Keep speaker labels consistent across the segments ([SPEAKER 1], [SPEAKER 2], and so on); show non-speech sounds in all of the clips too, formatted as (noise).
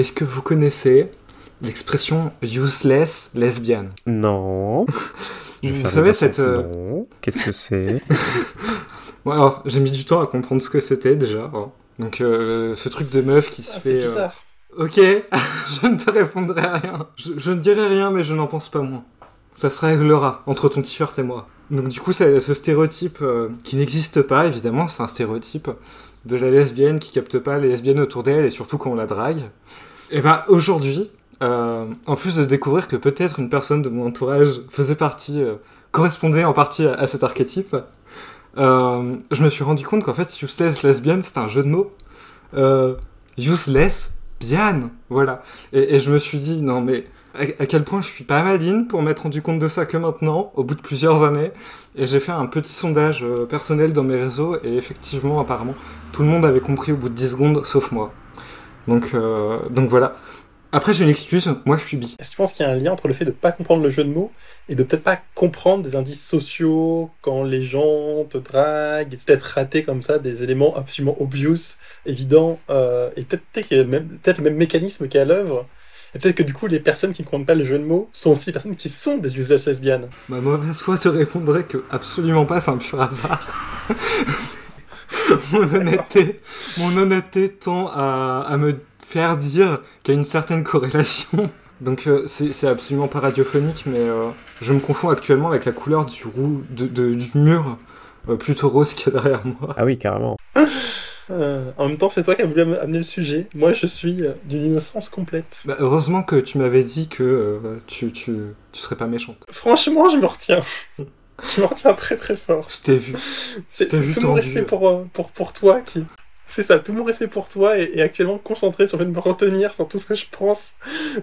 [SPEAKER 1] est-ce que vous connaissez l'expression useless lesbian?
[SPEAKER 2] Non. (laughs)
[SPEAKER 1] Vous savez cette... euh,
[SPEAKER 2] Non. Qu'est-ce que c'est? (laughs)
[SPEAKER 1] Bon, alors, j'ai mis du temps à comprendre ce que c'était déjà. hein. Donc, euh, ce truc de meuf qui se
[SPEAKER 3] Ah,
[SPEAKER 1] fait...
[SPEAKER 3] c'est
[SPEAKER 1] euh. Ok, (laughs) je ne te répondrai rien. Je, je ne dirai rien, mais je n'en pense pas moins. Ça se réglera entre ton t-shirt et moi. Donc du coup, c'est ce stéréotype euh, qui n'existe pas, évidemment, c'est un stéréotype de la lesbienne qui capte pas les lesbiennes autour d'elle et surtout quand on la drague. Et ben aujourd'hui, euh, en plus de découvrir que peut-être une personne de mon entourage faisait partie, euh, correspondait en partie à, cet archétype, euh, je me suis rendu compte qu'en fait, useless lesbienne, c'est un jeu de mots. Euh, useless bien, voilà. Et, et je me suis dit, non mais à, à quel point je suis pas maline pour m'être rendu compte de ça que maintenant, au bout de plusieurs années. Et j'ai fait un petit sondage euh, personnel dans mes réseaux, et effectivement, apparemment, tout le monde avait compris au bout de 10 secondes, sauf moi. Donc, euh, donc voilà. Après, j'ai une excuse, moi je suis bi.
[SPEAKER 3] Est-ce que tu penses qu'il y a un lien entre le fait de pas comprendre le jeu de mots et de peut-être pas comprendre des indices sociaux quand les gens te draguent, et peut-être rater comme ça des éléments absolument obvious, évidents, euh, et peut-être peut-être qu'il y a même, peut-être le même mécanisme qui est à l'œuvre, et peut-être que du coup les personnes qui ne comprennent pas le jeu de mots sont aussi des personnes qui sont des useless lesbiennes.
[SPEAKER 1] Ma mauvaise foi te répondrait que absolument pas, c'est un pur hasard. (laughs) mon honnêteté, mon honnêteté tend à, à me faire dire qu'il y a une certaine corrélation. Donc euh, c'est c'est absolument pas radiophonique, mais euh, je me confonds actuellement avec la couleur du, roux, de, de- du mur euh, plutôt rose qu'il y a derrière moi.
[SPEAKER 2] Ah oui, carrément. (laughs)
[SPEAKER 3] Euh, en même temps, c'est toi qui as voulu am- amener le sujet. Moi, je suis euh, d'une innocence complète.
[SPEAKER 1] Bah, heureusement que tu m'avais dit que euh, tu, tu, tu serais pas méchante.
[SPEAKER 3] Franchement, je me retiens. Je me retiens très très fort.
[SPEAKER 1] Je t'ai vu.
[SPEAKER 3] C'est tout mon respect pour, euh, pour, pour toi qui. C'est ça, tout mon respect pour toi est, est actuellement concentré sur le fait de me retenir sur tout ce que je pense,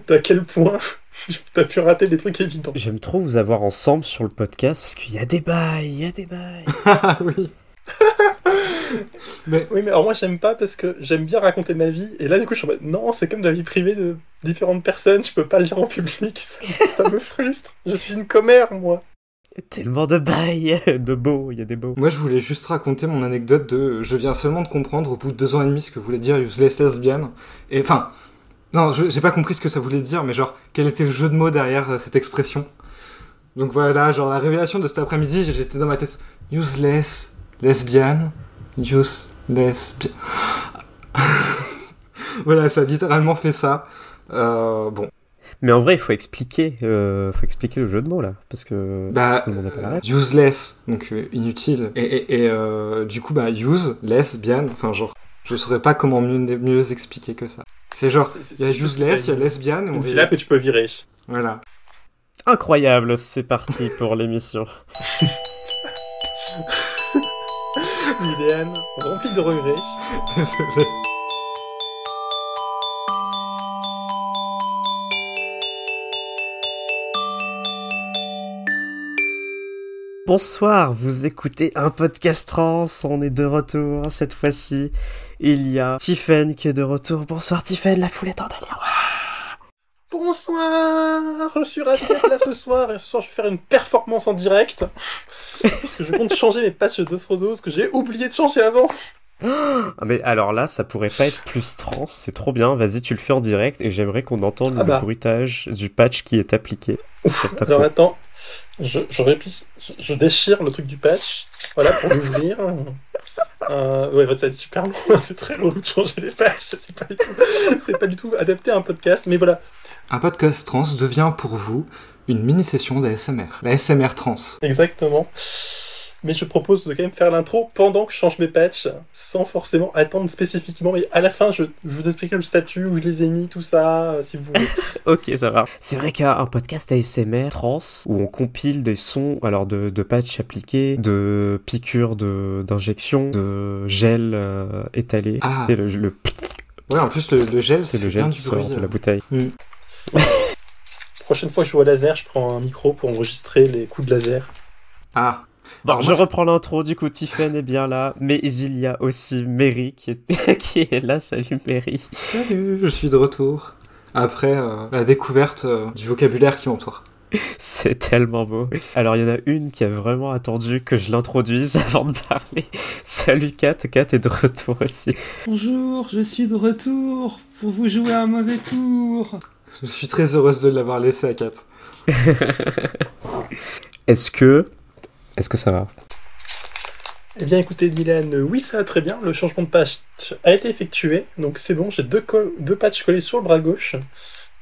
[SPEAKER 3] d'à quel point (laughs) t'as pu rater des trucs évidents.
[SPEAKER 2] J'aime trop vous avoir ensemble sur le podcast parce qu'il y a des bails, il y a des bails. (laughs)
[SPEAKER 1] Ah oui. (laughs) mais
[SPEAKER 3] Oui, mais alors moi j'aime pas parce que j'aime bien raconter ma vie, et là du coup je suis en mode non, c'est comme de la vie privée de différentes personnes, je peux pas le dire en public, ça, ça me frustre. Je suis une commère, moi.
[SPEAKER 2] Tellement de bails, (laughs) de beaux, il y a des beaux.
[SPEAKER 1] Moi, je voulais juste raconter mon anecdote de. Je viens seulement de comprendre au bout de deux ans et demi ce que voulait dire useless lesbian. Et enfin, non, j'ai pas compris ce que ça voulait dire, mais genre, quel était le jeu de mots derrière euh, cette expression? Donc voilà, genre, la révélation de cet après-midi, j'étais dans ma tête. Useless lesbian. Useless. (laughs) voilà, ça a littéralement fait ça. Euh, bon,
[SPEAKER 2] Mais en vrai, il faut expliquer, euh, faut expliquer le jeu de mots là, parce que
[SPEAKER 1] bah.
[SPEAKER 2] pas
[SPEAKER 1] useless, donc euh, inutile. Et, et, et, euh, du coup, bah, use, lesbian, enfin, genre, je saurais pas comment mieux, mieux expliquer que ça. C'est genre, il y a useless, il y a lesbian,
[SPEAKER 3] Une
[SPEAKER 1] dit-
[SPEAKER 3] syllabe que tu peux virer.
[SPEAKER 1] Voilà.
[SPEAKER 2] Incroyable, c'est parti pour l'émission. (laughs)
[SPEAKER 3] Viviane, remplie de regrets. (laughs)
[SPEAKER 1] Désolé.
[SPEAKER 2] Bonsoir, vous écoutez un podcast trans, on est de retour cette fois-ci. Il y a Tiffen qui est de retour. Bonsoir Tiffen, la foule est en délire.
[SPEAKER 3] Bonsoir, je suis ravi là ce soir et ce soir je vais faire une performance en direct parce que je compte changer mes patchs d'Osrodose que j'ai oublié de changer avant.
[SPEAKER 2] Ah, mais alors là, ça pourrait pas être plus trans, c'est trop bien. Vas-y, tu le fais en direct et j'aimerais qu'on entende
[SPEAKER 3] Ah bah.
[SPEAKER 2] le bruitage du patch qui est appliqué sur ta
[SPEAKER 3] Alors
[SPEAKER 2] peau.
[SPEAKER 3] attends, je, je, réplie- je, je déchire le truc du patch, voilà pour l'ouvrir. (laughs) Euh, ouais, ça va être super long, (laughs) c'est très relou de changer les patchs, c'est pas, du tout- c'est pas du tout adapté à un podcast, mais voilà,
[SPEAKER 1] Un podcast trans devient pour vous une mini-session d'ASMR. La SMR trans.
[SPEAKER 3] exactement. Mais je propose de quand même faire l'intro pendant que je change mes patchs, sans forcément attendre spécifiquement. Mais à la fin, je, je vous expliquerai le statut, où je les ai mis, tout ça, euh, si vous voulez. (laughs)
[SPEAKER 2] Ok, ça va. C'est vrai qu'il y a un podcast ASMR trans où on compile des sons alors de, de patchs appliqués, de piqûres de- d'injections, de gel euh, étalé.
[SPEAKER 1] Ah.
[SPEAKER 2] Et le, le-
[SPEAKER 1] Ouais, en plus, le, le gel,
[SPEAKER 2] c'est le gel qui sort
[SPEAKER 1] bruit.
[SPEAKER 2] de
[SPEAKER 1] euh.
[SPEAKER 2] la bouteille.
[SPEAKER 3] Prochaine fois que je joue à laser, je prends un micro pour enregistrer les coups de laser.
[SPEAKER 1] Ah.
[SPEAKER 2] Bon,
[SPEAKER 1] Alors,
[SPEAKER 2] je
[SPEAKER 1] moi,
[SPEAKER 2] reprends l'intro, du coup, Tiffen est bien là, mais il y a aussi Mary qui est, (laughs) qui est là. Salut Mary.
[SPEAKER 1] Salut, je suis de retour. Après euh, la découverte euh, du vocabulaire qui m'entoure. (laughs)
[SPEAKER 2] C'est tellement beau. Alors, il y en a une qui a vraiment attendu que je l'introduise (laughs) avant de parler. Salut Kat, Kat est de retour aussi.
[SPEAKER 4] Bonjour, je suis de retour pour vous jouer un mauvais tour.
[SPEAKER 1] Je suis très heureuse de l'avoir laissé à Kat.
[SPEAKER 2] Est-ce que... Est-ce que ça va?
[SPEAKER 3] Eh bien, écoutez, Dylan, euh, oui, ça va très bien. Le changement de patch a été effectué, donc c'est bon. J'ai deux, deux patchs collés sur le bras gauche.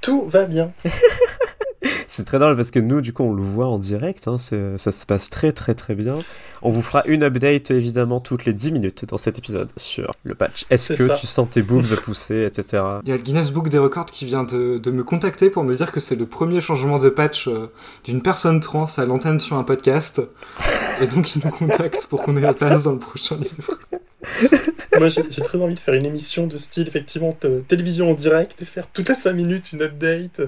[SPEAKER 3] Tout va bien. (laughs) (laughs)
[SPEAKER 2] C'est très drôle parce que nous, du coup, on le voit en direct. hein, ça se passe très très très bien. On vous fera une update évidemment toutes les 10 minutes dans cet épisode sur le patch. Est-ce que
[SPEAKER 3] ça.
[SPEAKER 2] tu sens tes boobs (laughs) pousser, etc.
[SPEAKER 1] Il y a le Guinness Book des records qui vient de, de me contacter pour me dire que c'est le premier changement de patch euh, d'une personne trans à l'antenne sur un podcast. Et donc il nous contacte pour qu'on ait la place dans le prochain livre. (laughs)
[SPEAKER 3] Moi, j'ai très envie de faire une émission de style, effectivement, télévision en direct et faire toutes les 5 minutes une update.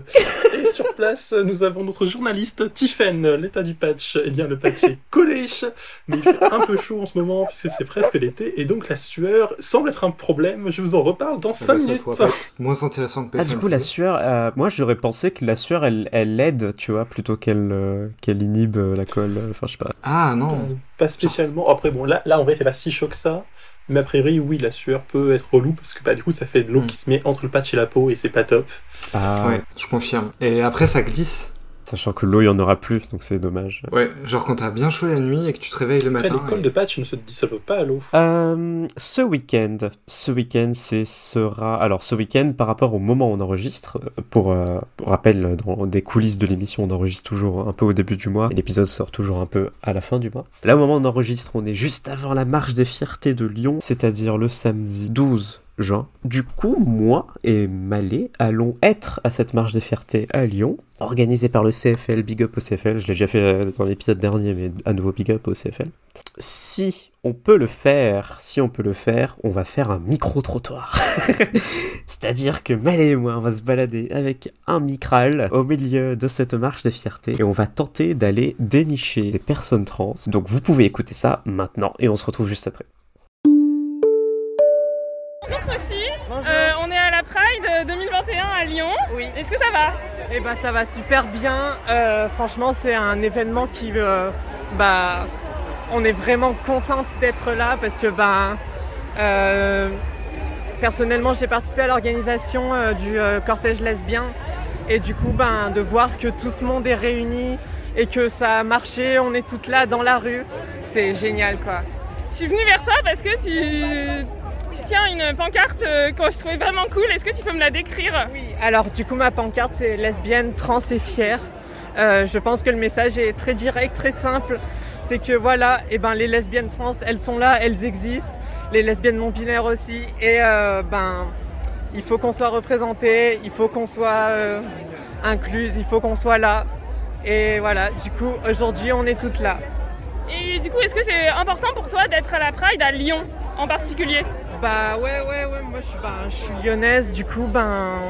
[SPEAKER 3] Et sur place, nous avons notre journaliste Tiffen. L'état du patch, eh bien, le patch est collé, mais il fait un peu chaud en ce moment puisque c'est presque l'été et donc la sueur semble être un problème. Je vous en reparle dans 5
[SPEAKER 1] Ah bah,
[SPEAKER 3] minutes.
[SPEAKER 1] moins intéressant que
[SPEAKER 2] Ah, du coup, la sueur, euh, moi j'aurais pensé que la sueur elle, elle aide, tu vois, plutôt qu'elle euh, qu'elle inhibe euh, la colle. Enfin, je sais pas.
[SPEAKER 1] Ah non.
[SPEAKER 3] Pas spécialement. Après, bon, là, là en vrai, il fait pas si chaud que ça. Mais a priori, oui, la sueur peut être relou parce que bah, du coup, ça fait de l'eau
[SPEAKER 1] Mm.
[SPEAKER 3] qui se met entre le patch et la peau et c'est pas top.
[SPEAKER 2] Ah,
[SPEAKER 1] Ouais, je confirme. Et après ça glisse.
[SPEAKER 2] Sachant que l'eau, il y en aura plus, donc c'est dommage.
[SPEAKER 1] Ouais, genre quand t'as bien chaud la nuit et que tu te réveilles le
[SPEAKER 3] Après,
[SPEAKER 1] matin.
[SPEAKER 3] les cols
[SPEAKER 1] et-
[SPEAKER 3] de patch ne se dissolvent pas à l'eau.
[SPEAKER 2] Euh, ce week-end, ce week-end, c'est sera alors ce week-end par rapport au moment où on enregistre. euh, Pour, euh, pour rappel, dans des coulisses de l'émission, on enregistre toujours un peu au début du mois et l'épisode sort toujours un peu à la fin du mois. Là, au moment où on enregistre, on est juste avant la marche des fiertés de Lyon, c'est-à-dire le samedi 12 Du coup, moi et Malé allons être à cette marche des fiertés à Lyon, organisée par le CFL. Big up au CFL. Je l'ai déjà fait euh, dans l'épisode dernier, mais à nouveau big up au CFL si on peut le faire, si on peut le faire, on va faire un micro-trottoir. (laughs) C'est-à-dire que Malé et moi, on va se balader avec un micral au milieu de cette marche de fierté et on va tenter d'aller dénicher des personnes trans. Donc vous pouvez écouter ça maintenant et on se retrouve juste après.
[SPEAKER 5] Bonjour Sophie,
[SPEAKER 6] Bonjour.
[SPEAKER 5] Euh, on est à la Pride 2021 à Lyon.
[SPEAKER 6] Oui.
[SPEAKER 5] Est-ce que ça va?
[SPEAKER 6] Eh ben ça va super bien. Euh, franchement, c'est un événement qui, euh, bah, on est vraiment contente d'être là parce que, ben, personnellement, j'ai participé à l'organisation du cortège lesbien et du coup, ben, de voir que tout ce monde est réuni et que ça a marché, on est toutes là dans la rue, c'est génial, quoi.
[SPEAKER 5] Je suis venue vers toi parce que tu, tu tiens une pancarte euh, que je trouvais vraiment cool. Est-ce que tu peux me la décrire?
[SPEAKER 6] Oui, alors du coup ma pancarte c'est lesbienne, trans et fière. Euh, je pense que le message est très direct, très simple. C'est que voilà, et ben les lesbiennes trans, elles sont là, elles existent. Les lesbiennes non binaires aussi. Et euh, ben il faut qu'on soit représenté, il faut qu'on soit euh, incluse, il faut qu'on soit là. Et voilà, du coup aujourd'hui on est toutes là.
[SPEAKER 5] Et du coup, est-ce que c'est important pour toi d'être à la Pride à Lyon en particulier?
[SPEAKER 6] Bah ouais ouais ouais moi je suis ben, je suis lyonnaise du coup ben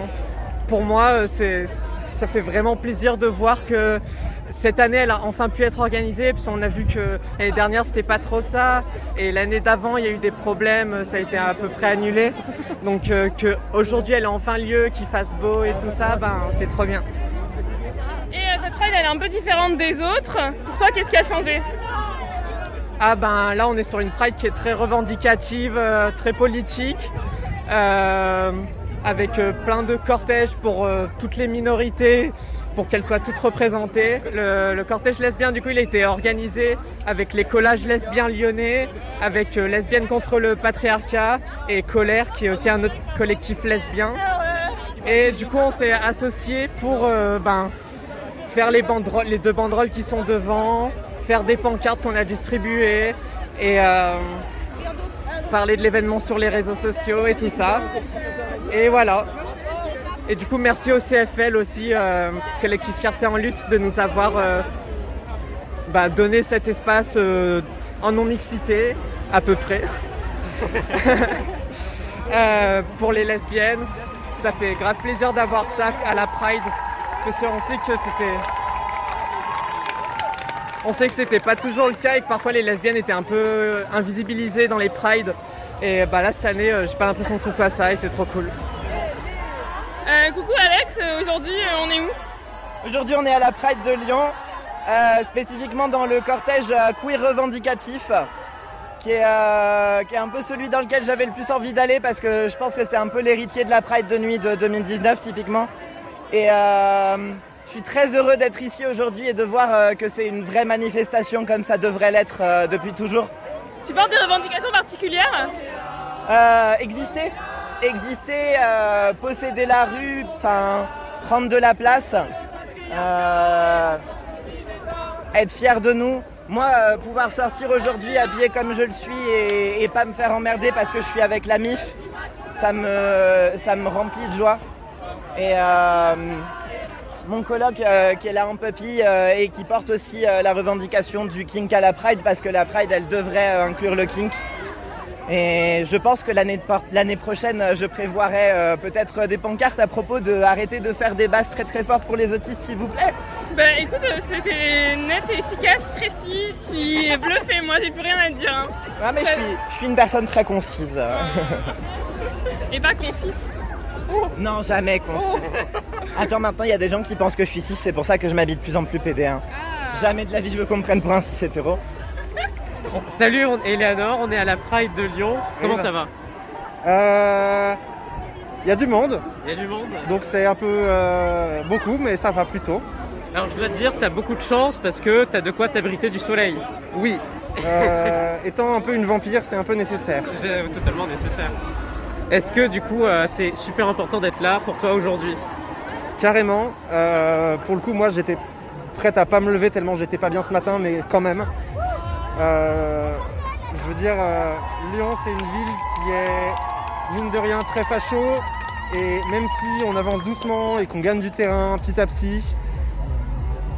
[SPEAKER 6] pour moi euh, c'est ça fait vraiment plaisir de voir que cette année elle a enfin pu être organisée puis on a vu que l'année dernière c'était pas trop ça et l'année d'avant il y a eu des problèmes ça a été à peu près annulé. Donc euh, que aujourd'hui elle a enfin lieu qu'il fasse beau et tout ça ben c'est trop bien.
[SPEAKER 5] Et euh, cette Pride, elle est un peu différente des autres. Pour toi, qu'est-ce qui a changé?
[SPEAKER 6] Ah ben là on est sur une Pride qui est très revendicative, euh, très politique, euh, avec euh, plein de cortèges pour toutes les minorités, pour qu'elles soient toutes représentées. Le, cortège lesbien du coup il a été organisé avec les collages lesbiens lyonnais, avec Lesbiennes contre le patriarcat et Colère qui est aussi un autre collectif lesbien. Et du coup on s'est associés pour ben, faire les, banderoles, les deux banderoles qui sont devant, faire des pancartes qu'on a distribuées et euh, parler de l'événement sur les réseaux sociaux et tout ça. Et voilà. Et du coup, merci au CFL aussi, euh, Collectif Fierté en lutte, de nous avoir euh, bah, donné cet espace euh, en non-mixité, à peu près, (laughs) Euh, pour les lesbiennes. Ça fait grave plaisir d'avoir ça à la Pride, parce qu'on sait que c'était on sait que c'était pas toujours le cas et que parfois les lesbiennes étaient un peu invisibilisées dans les prides. Et bah là cette année, euh, j'ai pas l'impression que ce soit ça et c'est trop cool.
[SPEAKER 5] Euh, Coucou Alex, euh, aujourd'hui, on est où?
[SPEAKER 7] Aujourd'hui, on est à la Pride de Lyon, euh, spécifiquement dans le cortège queer revendicatif, qui est, euh, qui est un peu celui dans lequel j'avais le plus envie d'aller parce que je pense que c'est un peu l'héritier de la Pride de nuit de 2019 typiquement. Et euh, je suis très heureux d'être ici aujourd'hui et de voir euh, que c'est une vraie manifestation comme ça devrait l'être euh, depuis toujours.
[SPEAKER 5] Tu portes des revendications particulières?
[SPEAKER 7] Euh, exister, exister, euh, posséder la rue, enfin prendre de la place, euh, être fier de nous. Moi, euh, pouvoir sortir aujourd'hui habillé comme je le suis et, et pas me faire emmerder parce que je suis avec la MIF, ça me, ça me remplit de joie. Et euh, mon coloc euh, qui est là en puppy euh, et qui porte aussi euh, la revendication du kink à la Pride parce que la Pride, elle devrait inclure le kink. Et je pense que l'année prochaine, je prévoirai peut-être des pancartes à propos de arrêter de faire des basses très très fortes pour les autistes, s'il vous plaît.
[SPEAKER 5] Bah écoute, c'était net, efficace, précis. Je suis bluffée, moi j'ai plus rien à dire. hein.
[SPEAKER 7] Ah, mais je suis, je suis une personne très concise. (laughs)
[SPEAKER 5] Et pas concise. (laughs)
[SPEAKER 7] Non, jamais concise. (laughs) Attends, maintenant, il y a des gens qui pensent que je suis cis, c'est pour ça que je m'habille de plus en plus pédé. hein. Jamais de la vie je veux qu'on me prenne pour un cis hétéro.
[SPEAKER 6] Salut, on, Eleanor, on est à la Pride de Lyon. Comment ça va?
[SPEAKER 8] Euh, Il y a du monde,
[SPEAKER 6] Il y a du monde.
[SPEAKER 8] donc c'est un peu euh, beaucoup, mais ça va plutôt.
[SPEAKER 6] Alors je dois te dire, t'as beaucoup de chance parce que t'as de quoi t'abriter du soleil.
[SPEAKER 8] Oui, (laughs) euh, étant un peu une vampire, c'est un peu nécessaire.
[SPEAKER 6] C'est totalement nécessaire. Est-ce que du coup euh, c'est super important d'être là pour toi aujourd'hui
[SPEAKER 8] Carrément. euh, pour le coup, moi, j'étais prête à pas me lever tellement j'étais pas bien ce matin, mais quand même. Euh, je veux dire, euh, Lyon, c'est une ville qui est mine de rien très facho. Et même si on avance doucement et qu'on gagne du terrain petit à petit,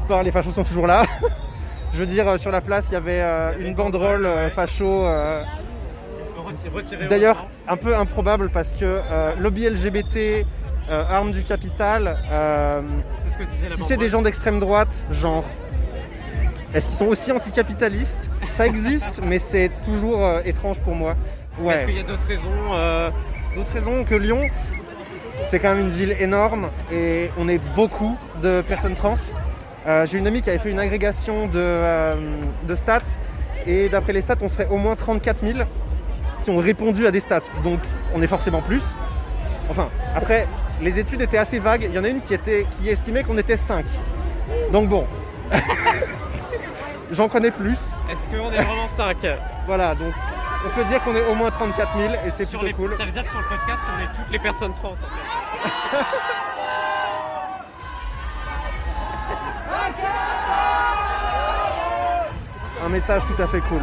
[SPEAKER 8] ben, les fachos sont toujours là. (laughs) je veux dire, sur la place, il y avait euh, une banderole facho. D'ailleurs, un peu improbable parce que euh, lobby LGBT, euh, arme du capital, euh,
[SPEAKER 6] ce que
[SPEAKER 8] si c'est des gens d'extrême droite, genre, est-ce qu'ils sont aussi anticapitalistes? Ça existe, (laughs) mais c'est toujours euh, étrange pour moi.
[SPEAKER 6] Est-ce qu'il
[SPEAKER 8] Ouais.
[SPEAKER 6] y a d'autres raisons euh,
[SPEAKER 8] D'autres raisons que Lyon, c'est quand même une ville énorme et on est beaucoup de personnes trans. Euh, J'ai une amie qui avait fait une agrégation de, de stats et d'après les stats, on serait au moins 34 000 qui ont répondu à des stats. Donc on est forcément plus. Enfin, après, les études étaient assez vagues. Il y en a une qui, était, qui estimait qu'on était 5. Donc bon. (laughs) J'en connais plus.
[SPEAKER 6] Est-ce qu'on est vraiment 5 (laughs)
[SPEAKER 8] Voilà, donc on peut dire qu'on est au moins 34 000 et c'est plutôt
[SPEAKER 6] les-
[SPEAKER 8] cool.
[SPEAKER 6] Ça veut dire que sur le podcast, on est toutes les personnes trans. en fait. (laughs)
[SPEAKER 8] Un message tout à fait cool.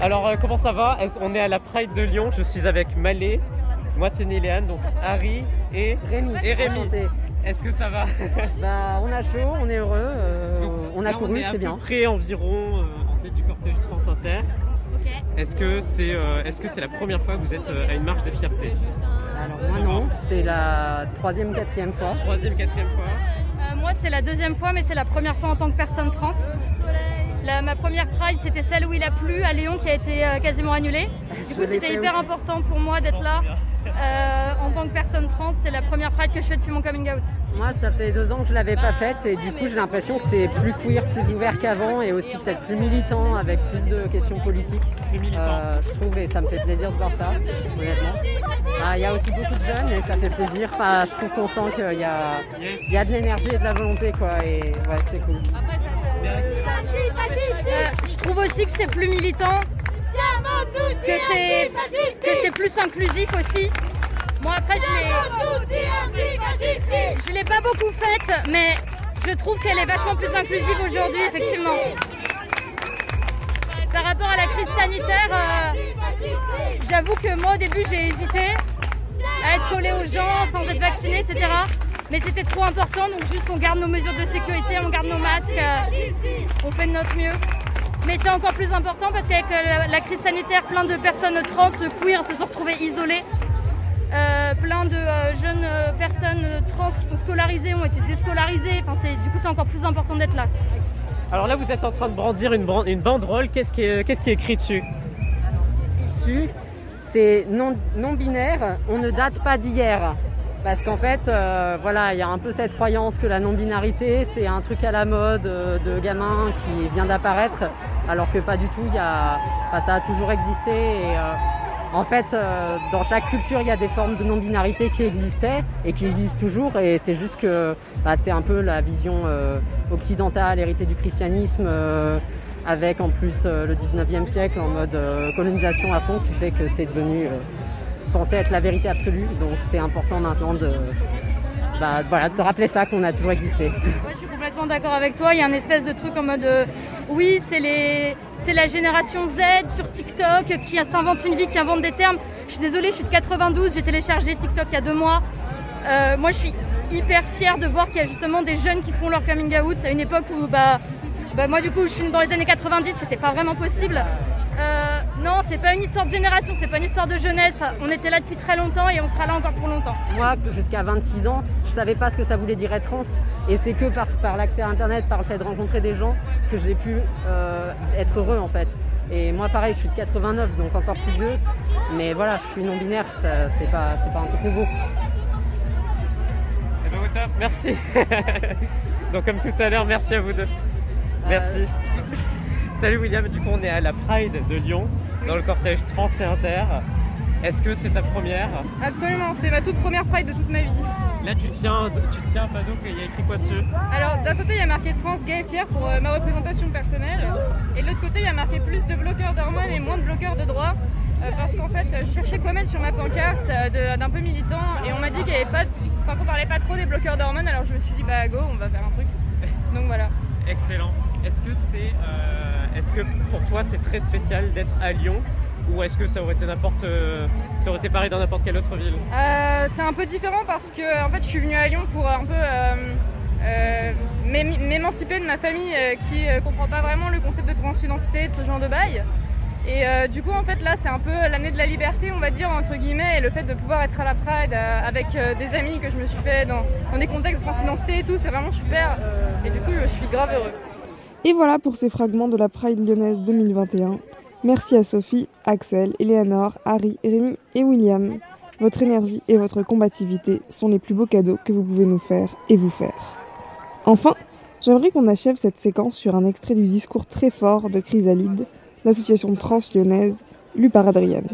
[SPEAKER 6] Alors euh, comment ça va On est à la Pride de Lyon, je suis avec Malé, moi c'est Néléane, donc Harry et
[SPEAKER 9] Rémi.
[SPEAKER 6] Et Rémi.
[SPEAKER 9] enchanté.
[SPEAKER 6] Est-ce que ça va (laughs)
[SPEAKER 9] Bah, on a chaud, on est heureux, euh,
[SPEAKER 6] Donc,
[SPEAKER 9] on a
[SPEAKER 6] là,
[SPEAKER 9] couru,
[SPEAKER 6] est à
[SPEAKER 9] c'est bien.
[SPEAKER 6] peu près environ euh, en tête du cortège Trans Inter. Est-ce que c'est euh, est-ce que c'est la première fois que vous êtes euh, à une marche de fierté?
[SPEAKER 9] Alors moi non, c'est la troisième, quatrième fois.
[SPEAKER 6] Troisième, quatrième fois
[SPEAKER 10] Euh, moi, c'est la deuxième fois, mais c'est la première fois en tant que personne trans. La- ma première Pride, c'était celle où il a plu à Lyon, qui a été euh, quasiment annulée. Du
[SPEAKER 9] Je
[SPEAKER 10] coup, c'était hyper
[SPEAKER 9] aussi.
[SPEAKER 10] important pour moi d'être là. Euh, en tant que personne trans, c'est la première Pride que je fais depuis mon coming out.
[SPEAKER 9] Moi, ça fait deux ans que je l'avais pas faite et du coup, j'ai l'impression que c'est plus queer, plus ouvert qu'avant et aussi peut-être plus militant avec plus de questions politiques. Euh, je trouve et ça me fait plaisir de voir ça, honnêtement. Ah, Il y a aussi beaucoup de jeunes et ça fait plaisir. Enfin, je trouve qu'on sent qu'il y a, y de l'énergie et de la volonté quoi et ouais, c'est cool.
[SPEAKER 10] Euh, je trouve aussi que c'est plus militant, que c'est que c'est plus inclusif aussi. Moi après je l'ai je l'ai pas beaucoup faite, mais je trouve qu'elle est vachement plus inclusive aujourd'hui effectivement. par rapport à la crise sanitaire, euh, j'avoue que moi au début j'ai hésité à être collé aux gens sans être vacciné, etc. Mais c'était trop important, donc juste on garde nos mesures de sécurité, on garde nos masques, euh, on fait de notre mieux. Mais c'est encore plus important parce qu'avec la, la crise sanitaire, plein de personnes trans, queer se sont retrouvées isolées. Euh, plein de euh, jeunes euh, personnes euh, trans qui sont scolarisées ont été déscolarisées. Enfin, c'est, du coup, c'est encore plus important d'être là.
[SPEAKER 6] Alors là, vous êtes en train de brandir une, bran- une banderole. Qu'est-ce qui, est, qu'est-ce qui est écrit dessus?
[SPEAKER 9] Dessus, c'est non, non binaire, on ne date pas d'hier. Parce qu'en fait, euh, voilà, il y a un peu cette croyance que la non-binarité, c'est un truc à la mode euh, de gamin qui vient d'apparaître, alors que pas du tout. Y a, enfin, ça a toujours existé. Et, euh, en fait, dans chaque culture, il y a des formes de non-binarité qui existaient et qui existent toujours. Et c'est juste que bah, c'est un peu la vision occidentale, héritée du christianisme, avec en plus le 19e siècle en mode colonisation à fond, qui fait que c'est devenu censé être la vérité absolue. Donc c'est important maintenant de, bah, voilà, de rappeler ça, qu'on a toujours existé.
[SPEAKER 10] Moi, je suis complètement d'accord avec toi. Il y a un espèce de truc en mode euh, oui, c'est les, c'est la génération Z sur TikTok qui s'invente une vie, qui invente des termes. Je suis désolée, je suis de 92, j'ai téléchargé TikTok il y a deux mois. Euh, moi, je suis hyper fière de voir qu'il y a justement des jeunes qui font leur coming out. à une époque où, bah, bah, moi, du coup, je suis dans les années 90, c'était pas vraiment possible. Euh, non, c'est pas une histoire de génération, c'est pas une histoire de jeunesse. On était là depuis très longtemps et on sera là encore pour longtemps.
[SPEAKER 9] Moi, jusqu'à 26 ans, je savais pas ce que ça voulait dire être trans. Et c'est que par, par l'accès à Internet, par le fait de rencontrer des gens, que j'ai pu euh, être heureux en fait. Et moi, pareil, je suis de 89, donc encore plus vieux. Mais voilà, je suis non-binaire, ça, c'est pas, c'est pas un truc nouveau.
[SPEAKER 6] Eh ben, au top, merci. (laughs) Donc comme tout à l'heure, merci à vous deux. Merci. Salut William, du coup on est à la Pride de Lyon, dans le cortège trans et inter. Est-ce que c'est ta première?
[SPEAKER 5] Absolument, c'est ma toute première Pride de toute ma vie.
[SPEAKER 6] Là tu tiens, tu tiens un panneau, il y a écrit quoi dessus?
[SPEAKER 5] Alors d'un côté il y a marqué trans, gay et fier pour euh, ma représentation personnelle et de l'autre côté il y a marqué plus de bloqueurs d'hormones et moins de bloqueurs de droits euh, parce qu'en fait je cherchais quoi mettre sur ma pancarte euh, d'un peu militant et on m'a dit qu'il y avait pas, de- enfin, qu'on parlait pas trop des bloqueurs d'hormones alors je me suis dit bah go on va faire un truc. Donc voilà.
[SPEAKER 6] Excellent. Est-ce que c'est, euh, que pour toi c'est très spécial d'être à Lyon ou est-ce que ça aurait été n'importe, euh, ça aurait été pareil dans n'importe quelle autre ville?
[SPEAKER 5] Euh, c'est un peu différent parce que en fait, je suis venue à Lyon pour un peu m'ém- m'émanciper de ma famille qui euh, comprend pas vraiment le concept de transidentité, de ce genre de bail. Et du coup, en fait, là, c'est un peu l'année de la liberté, on va dire, entre guillemets, et le fait de pouvoir être à la Pride avec des amis que je me suis fait dans, dans des contextes de transidentité et tout, c'est vraiment super. Et du coup, je suis grave heureux.
[SPEAKER 11] Et voilà pour ces fragments de la Pride lyonnaise 2021. Merci à Sophie, Axel, Eleanor, Harry, Rémi et William. Votre énergie et votre combativité sont les plus beaux cadeaux que vous pouvez nous faire et vous faire. Enfin, j'aimerais qu'on achève cette séquence sur un extrait du discours très fort de Chrysalide, l'association trans lyonnaise, lu par Adrienne.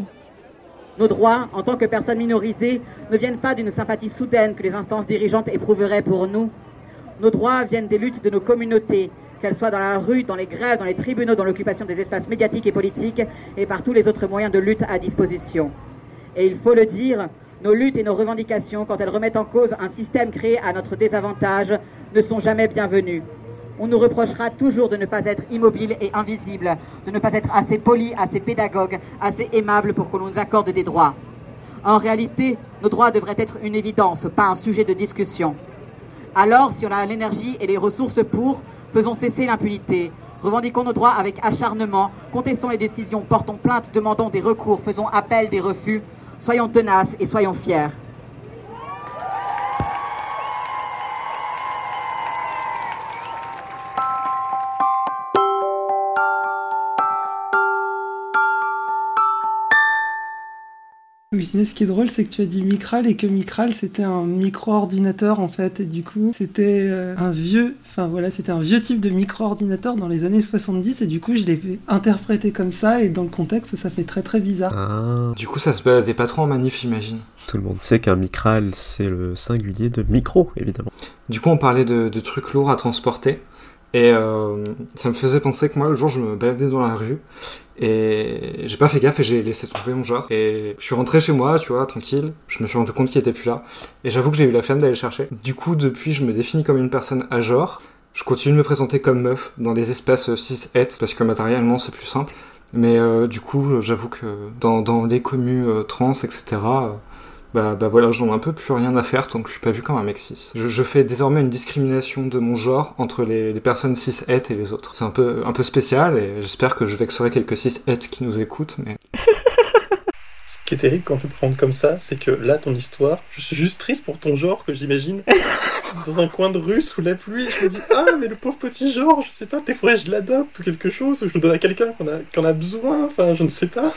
[SPEAKER 12] Nos droits, en tant que personnes minorisées, ne viennent pas d'une sympathie soudaine que les instances dirigeantes éprouveraient pour nous. Nos droits viennent des luttes de nos communautés, qu'elles soient dans la rue, dans les grèves, dans les tribunaux, dans l'occupation des espaces médiatiques et politiques, et par tous les autres moyens de lutte à disposition. Et il faut le dire, nos luttes et nos revendications, quand elles remettent en cause un système créé à notre désavantage, ne sont jamais bienvenues. On nous reprochera toujours de ne pas être immobile et invisible, de ne pas être assez poli, assez pédagogue, assez aimable pour qu'on nous accorde des droits. En réalité, nos droits devraient être une évidence, pas un sujet de discussion. Alors, si on a l'énergie et les ressources pour, faisons cesser l'impunité. Revendiquons nos droits avec acharnement, contestons les décisions, portons plainte, demandons des recours, faisons appel des refus. Soyons tenaces et soyons fiers.
[SPEAKER 4] Oui, mais ce qui est drôle, c'est que tu as dit Micral et que Micral c'était un micro-ordinateur en fait, et du coup c'était euh, un vieux, enfin voilà, c'était un vieux type de micro-ordinateur dans les années 70, et du coup je l'ai interprété comme ça, et dans le contexte ça fait très très bizarre.
[SPEAKER 2] Ah.
[SPEAKER 1] Du coup, ça se baladait pas trop en manif, j'imagine.
[SPEAKER 2] Tout le monde sait qu'un micral, c'est le singulier de micro, évidemment.
[SPEAKER 1] Du coup, on parlait de, de trucs lourds à transporter. Et euh, ça me faisait penser que moi, le jour, je me baladais dans la rue. Et j'ai pas fait gaffe et j'ai laissé tomber mon genre. Et je suis rentré chez moi, tu vois, tranquille. Je me suis rendu compte qu'il était plus là. Et j'avoue que j'ai eu la flemme d'aller le chercher. Du coup, depuis, je me définis comme une personne à genre. Je continue de me présenter comme meuf dans des espaces cis het parce que matériellement c'est plus simple. Mais euh, du coup, j'avoue que dans, dans les communes euh, trans, etc., bah, bah voilà, j'en ai un peu plus rien à faire tant que je suis pas vu comme un mec cis. Je, je fais désormais une discrimination de mon genre entre les, les personnes cis het et les autres. C'est un peu, un peu spécial et j'espère que je vexerai quelques cis het qui nous écoutent, mais (laughs)
[SPEAKER 3] Ce qui est terrible quand tu te prends comme ça, c'est que là, ton histoire, je suis juste triste pour ton genre que j'imagine (laughs) dans un coin de rue sous la pluie. Je me dis, ah, mais le pauvre petit genre, je sais pas, peut-être faudrait que je l'adopte ou quelque chose, ou je le donne à quelqu'un qu'on a, qu'on a besoin, enfin, je ne sais pas.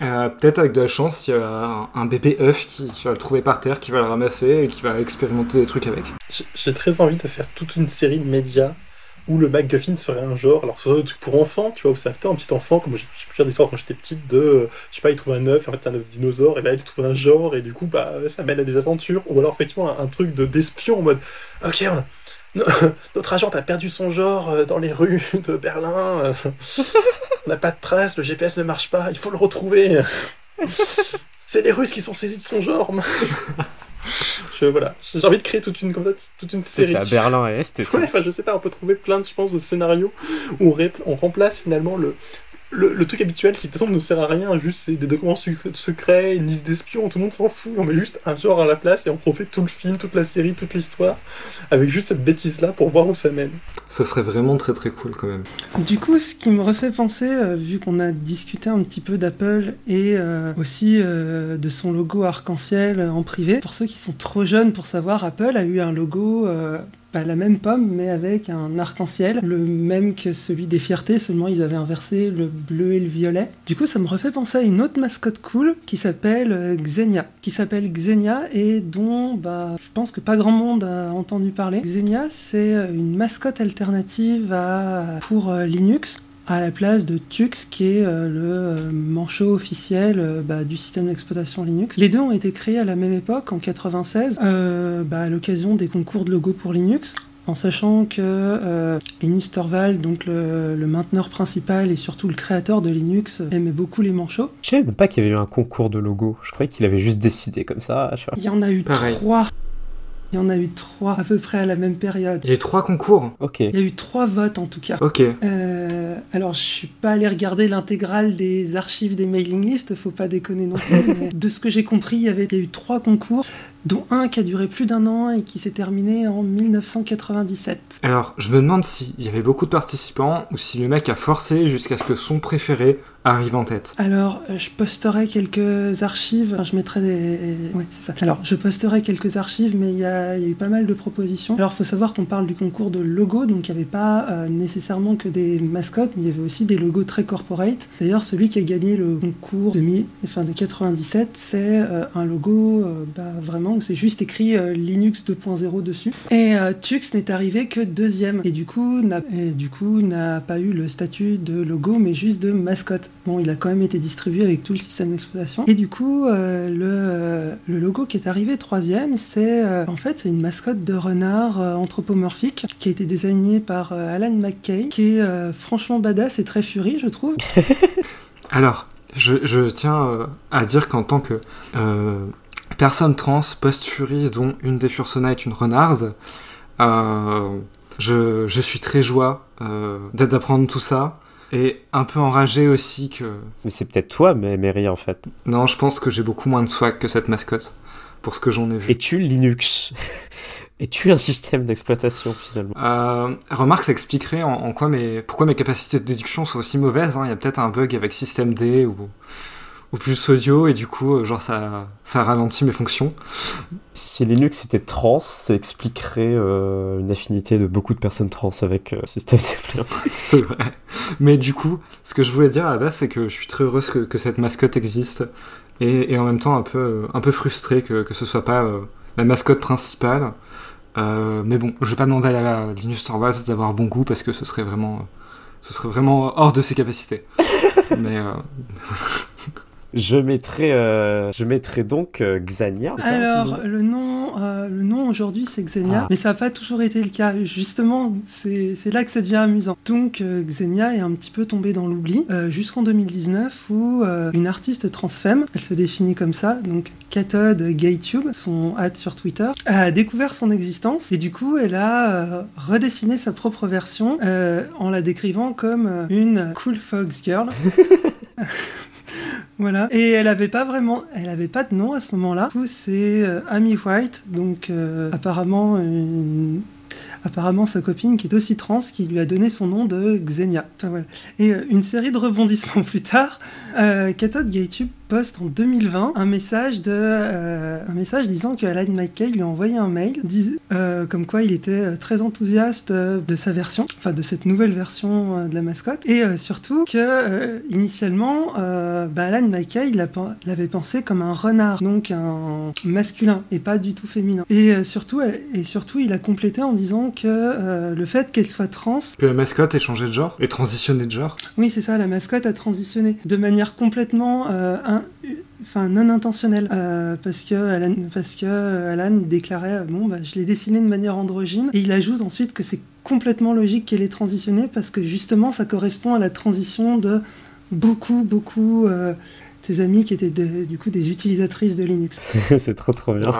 [SPEAKER 1] Euh, peut-être avec de la chance, il y a un, bébé œuf qui, va le trouver par terre, qui va le ramasser et qui va expérimenter des trucs avec.
[SPEAKER 3] J'ai- très envie de faire toute une série de médias où le MacGuffin serait un genre. Alors, ce trucs pour enfants, tu vois, où c'est plutôt un petit enfant, comme j'ai pu faire des histoires quand j'étais petite, de, je sais pas, il trouve un œuf, en fait, c'est un œuf dinosaure, et là, il trouve un genre, et du coup, bah, ça mène à des aventures. Ou alors, effectivement, un, truc de d'espion en mode, ok, on notre agent a perdu son genre euh, dans les rues de Berlin, euh, (laughs) on n'a pas de traces, le GPS ne marche pas, il faut le retrouver. C'est les Russes qui sont saisis de son genre, mince. Je, voilà, j'ai envie de créer toute une, comme ça, toute une
[SPEAKER 2] C'est
[SPEAKER 3] série.
[SPEAKER 2] à Berlin et Est.
[SPEAKER 3] Ouais, enfin, je sais pas, on peut trouver plein de, je pense, de scénarios où on remplace finalement le, le, le truc habituel qui, de toute façon, ne sert à rien, juste c'est des documents secrets, une liste d'espions, tout le monde s'en fout, on met juste un genre à la place et on refait tout le film, toute la série, toute l'histoire, avec juste cette bêtise-là pour voir où ça mène.
[SPEAKER 1] Ce serait vraiment très très cool quand même.
[SPEAKER 4] Du coup, ce qui me refait penser, euh, vu qu'on a discuté un petit peu d'Apple et euh, aussi euh, de son logo arc-en-ciel en privé, pour ceux qui sont trop jeunes pour savoir, Apple a eu un logo, euh, la même pomme, mais avec un arc-en-ciel, le même que celui des fiertés, seulement ils avaient inversé le bleu et le violet. Du coup, ça me refait penser à une autre mascotte cool qui s'appelle euh, Xenia, qui s'appelle Xenia et dont bah, je pense que pas grand monde a entendu parler. Xenia, c'est euh, une mascotte alternative pour euh, Linux à la place de Tux qui est euh, le euh, manchot officiel euh, bah, du système d'exploitation Linux. Les deux ont été créés à la même époque, en 96, euh, bah, à l'occasion des concours de logo pour Linux. En sachant que euh, Linus Torvald, donc le, le mainteneur principal et surtout le créateur de Linux, aimait beaucoup les manchots.
[SPEAKER 2] Je savais même pas qu'il y avait eu un concours de logo. Je croyais qu'il avait juste décidé comme ça.
[SPEAKER 4] Il y en a eu
[SPEAKER 1] Pareil.
[SPEAKER 4] trois. Il y en a eu trois à peu près à la même période.
[SPEAKER 1] Il y a eu trois concours.
[SPEAKER 2] Ok.
[SPEAKER 4] Il y a eu trois votes en tout cas.
[SPEAKER 1] Ok.
[SPEAKER 4] Euh, alors, je suis pas allé regarder l'intégrale des archives des mailing lists, faut pas déconner non plus. (laughs) mais de ce que j'ai compris, il y avait il y a eu trois concours, dont un qui a duré plus d'un an et qui s'est terminé en 1997.
[SPEAKER 1] Alors, je me demande s'il y avait beaucoup de participants ou si le mec a forcé jusqu'à ce que son préféré arrive en tête.
[SPEAKER 4] Alors, euh, je posterai quelques archives. Enfin, je mettrai des. Ouais, c'est ça. Alors, je posterai quelques archives, mais il y, a il y a eu pas mal de propositions. Alors, faut savoir qu'on parle du concours de logo, donc il n'y avait pas euh, nécessairement que des mascottes, mais il y avait aussi des logos très corporate. D'ailleurs, celui qui a gagné le concours de, mi... enfin, de 97, c'est euh, un logo euh, bah, vraiment où c'est juste écrit euh, Linux 2.0 dessus. Et euh, Tux n'est arrivé que deuxième. Et du coup, n'a pas eu le statut de logo, mais juste de mascotte. Bon, il a quand même été distribué avec tout le système d'exploitation. Et du coup, euh, le, le logo qui est arrivé troisième, c'est euh, en fait c'est une mascotte de renard euh, anthropomorphique qui a été désignée par euh, Alan McKay, qui est euh, franchement badass et très furie, je trouve. (laughs)
[SPEAKER 1] Alors, je, je tiens euh, à dire qu'en tant que euh, personne trans post-furie dont une des fursonas est une renarde, euh, je, je suis très joie euh, d'apprendre tout ça et un peu enragé aussi que...
[SPEAKER 2] Mais c'est peut-être toi, Mary, en fait.
[SPEAKER 1] Non, je pense que j'ai beaucoup moins de swag que cette mascotte, pour ce que j'en ai vu.
[SPEAKER 2] Es-tu Linux (laughs) Es-tu un système d'exploitation, finalement?
[SPEAKER 1] Euh, remarque, ça expliquerait en, en quoi mes, pourquoi mes capacités de déduction sont aussi mauvaises. hein. Il y a peut-être un bug avec système D ou, ou plus audio et du coup, euh, genre ça, ça ralentit mes fonctions.
[SPEAKER 2] Si Linux était trans, ça expliquerait euh, une affinité de beaucoup de personnes trans avec euh, système. (laughs)
[SPEAKER 1] C'est vrai. Mais du coup, ce que je voulais dire à la base, c'est que je suis très heureuse que, que cette mascotte existe et, et en même temps un peu, euh, un peu frustré que, que ce soit pas euh, la mascotte principale. Mais bon, je vais pas demander à, la- à Linus Torvalds d'avoir bon goût parce que ce serait vraiment, ce serait vraiment hors de ses capacités. (laughs) mais euh, (laughs)
[SPEAKER 2] Je mettrai, euh, je mettrai donc euh, Xania. c'est ça
[SPEAKER 4] Alors, le nom euh, le nom aujourd'hui c'est Xenia,
[SPEAKER 2] Ah.
[SPEAKER 4] mais ça n'a pas toujours été le cas. Justement, c'est là que ça devient amusant. Donc euh, Xenia est un petit peu tombée dans l'oubli euh, jusqu'en 2019 où euh, une artiste transfemme, elle se définit comme ça, donc Cathode GayTube, son ad sur Twitter, a découvert son existence et du coup elle a euh, redessiné sa propre version euh, en la décrivant comme une cool fox girl. (laughs) Voilà. Et elle avait pas vraiment, elle avait pas de nom à ce moment-là. Du coup, c'est euh, Amy White, donc euh, apparemment apparemment sa copine qui est aussi trans qui lui a donné son nom de Xenia. Et euh, une série de rebondissements (laughs) plus tard, euh, GayTube poste en 2020 un message de euh, un message disant que Alan McKay lui a envoyé un mail dis- euh, comme quoi il était euh, très enthousiaste de sa version, enfin de cette nouvelle version de la mascotte et surtout que initialement bah, Alan McKay l'avait pensé comme un renard donc un masculin et pas du tout féminin et surtout et surtout il a complété en disant que le fait qu'elle soit trans
[SPEAKER 1] Que la mascotte ait changé de genre et transitionné de genre.
[SPEAKER 4] oui, c'est ça, la mascotte a transitionné de manière complètement euh, enfin, non intentionnelle. Euh, parce, que Alan déclarait euh, Bon, bah, je l'ai dessiné de manière androgyne. Et il ajoute ensuite que c'est complètement logique qu'elle ait transitionné parce que justement, ça correspond à la transition de beaucoup, beaucoup. euh, tes amis qui étaient de- du coup des utilisatrices de Linux. (laughs)
[SPEAKER 2] c'est trop trop bien.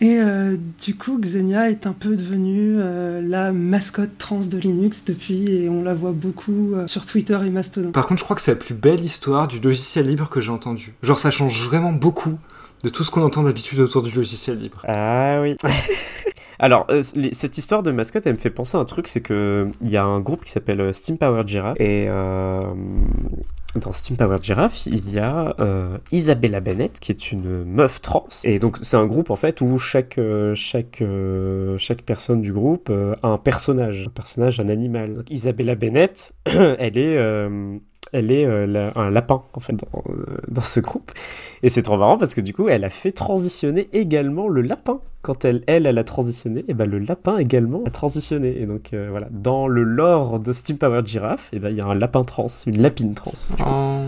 [SPEAKER 4] Et euh, du coup, Xenia est un peu devenue euh, la mascotte trans de Linux depuis, et on la voit beaucoup euh, sur Twitter et Mastodon.
[SPEAKER 1] Par contre, je crois que c'est la plus belle histoire du logiciel libre que j'ai entendue. Genre, ça change vraiment beaucoup de tout ce qu'on entend d'habitude autour du logiciel libre.
[SPEAKER 2] Ah oui. (laughs) Alors, euh, les- cette histoire de mascotte, elle me fait penser à un truc, c'est que il y a un groupe qui s'appelle Steam Power Giraffe et euh, dans Steam Power Giraffe, il y a euh, Isabella Bennett qui est une meuf trans et donc c'est un groupe en fait où chaque euh, chaque euh, chaque personne du groupe euh, a un personnage, un personnage, un animal. Isabella Bennett, (clears throat) elle est euh, elle est euh, la- un lapin en fait dans, euh, dans ce groupe et c'est trop marrant parce que du coup elle a fait transitionner également le lapin quand elle elle elle a transitionné et ben le lapin également a transitionné et donc euh, voilà dans le lore de Steam Power Giraffe et ben il y a un lapin trans une lapine trans
[SPEAKER 1] Oh.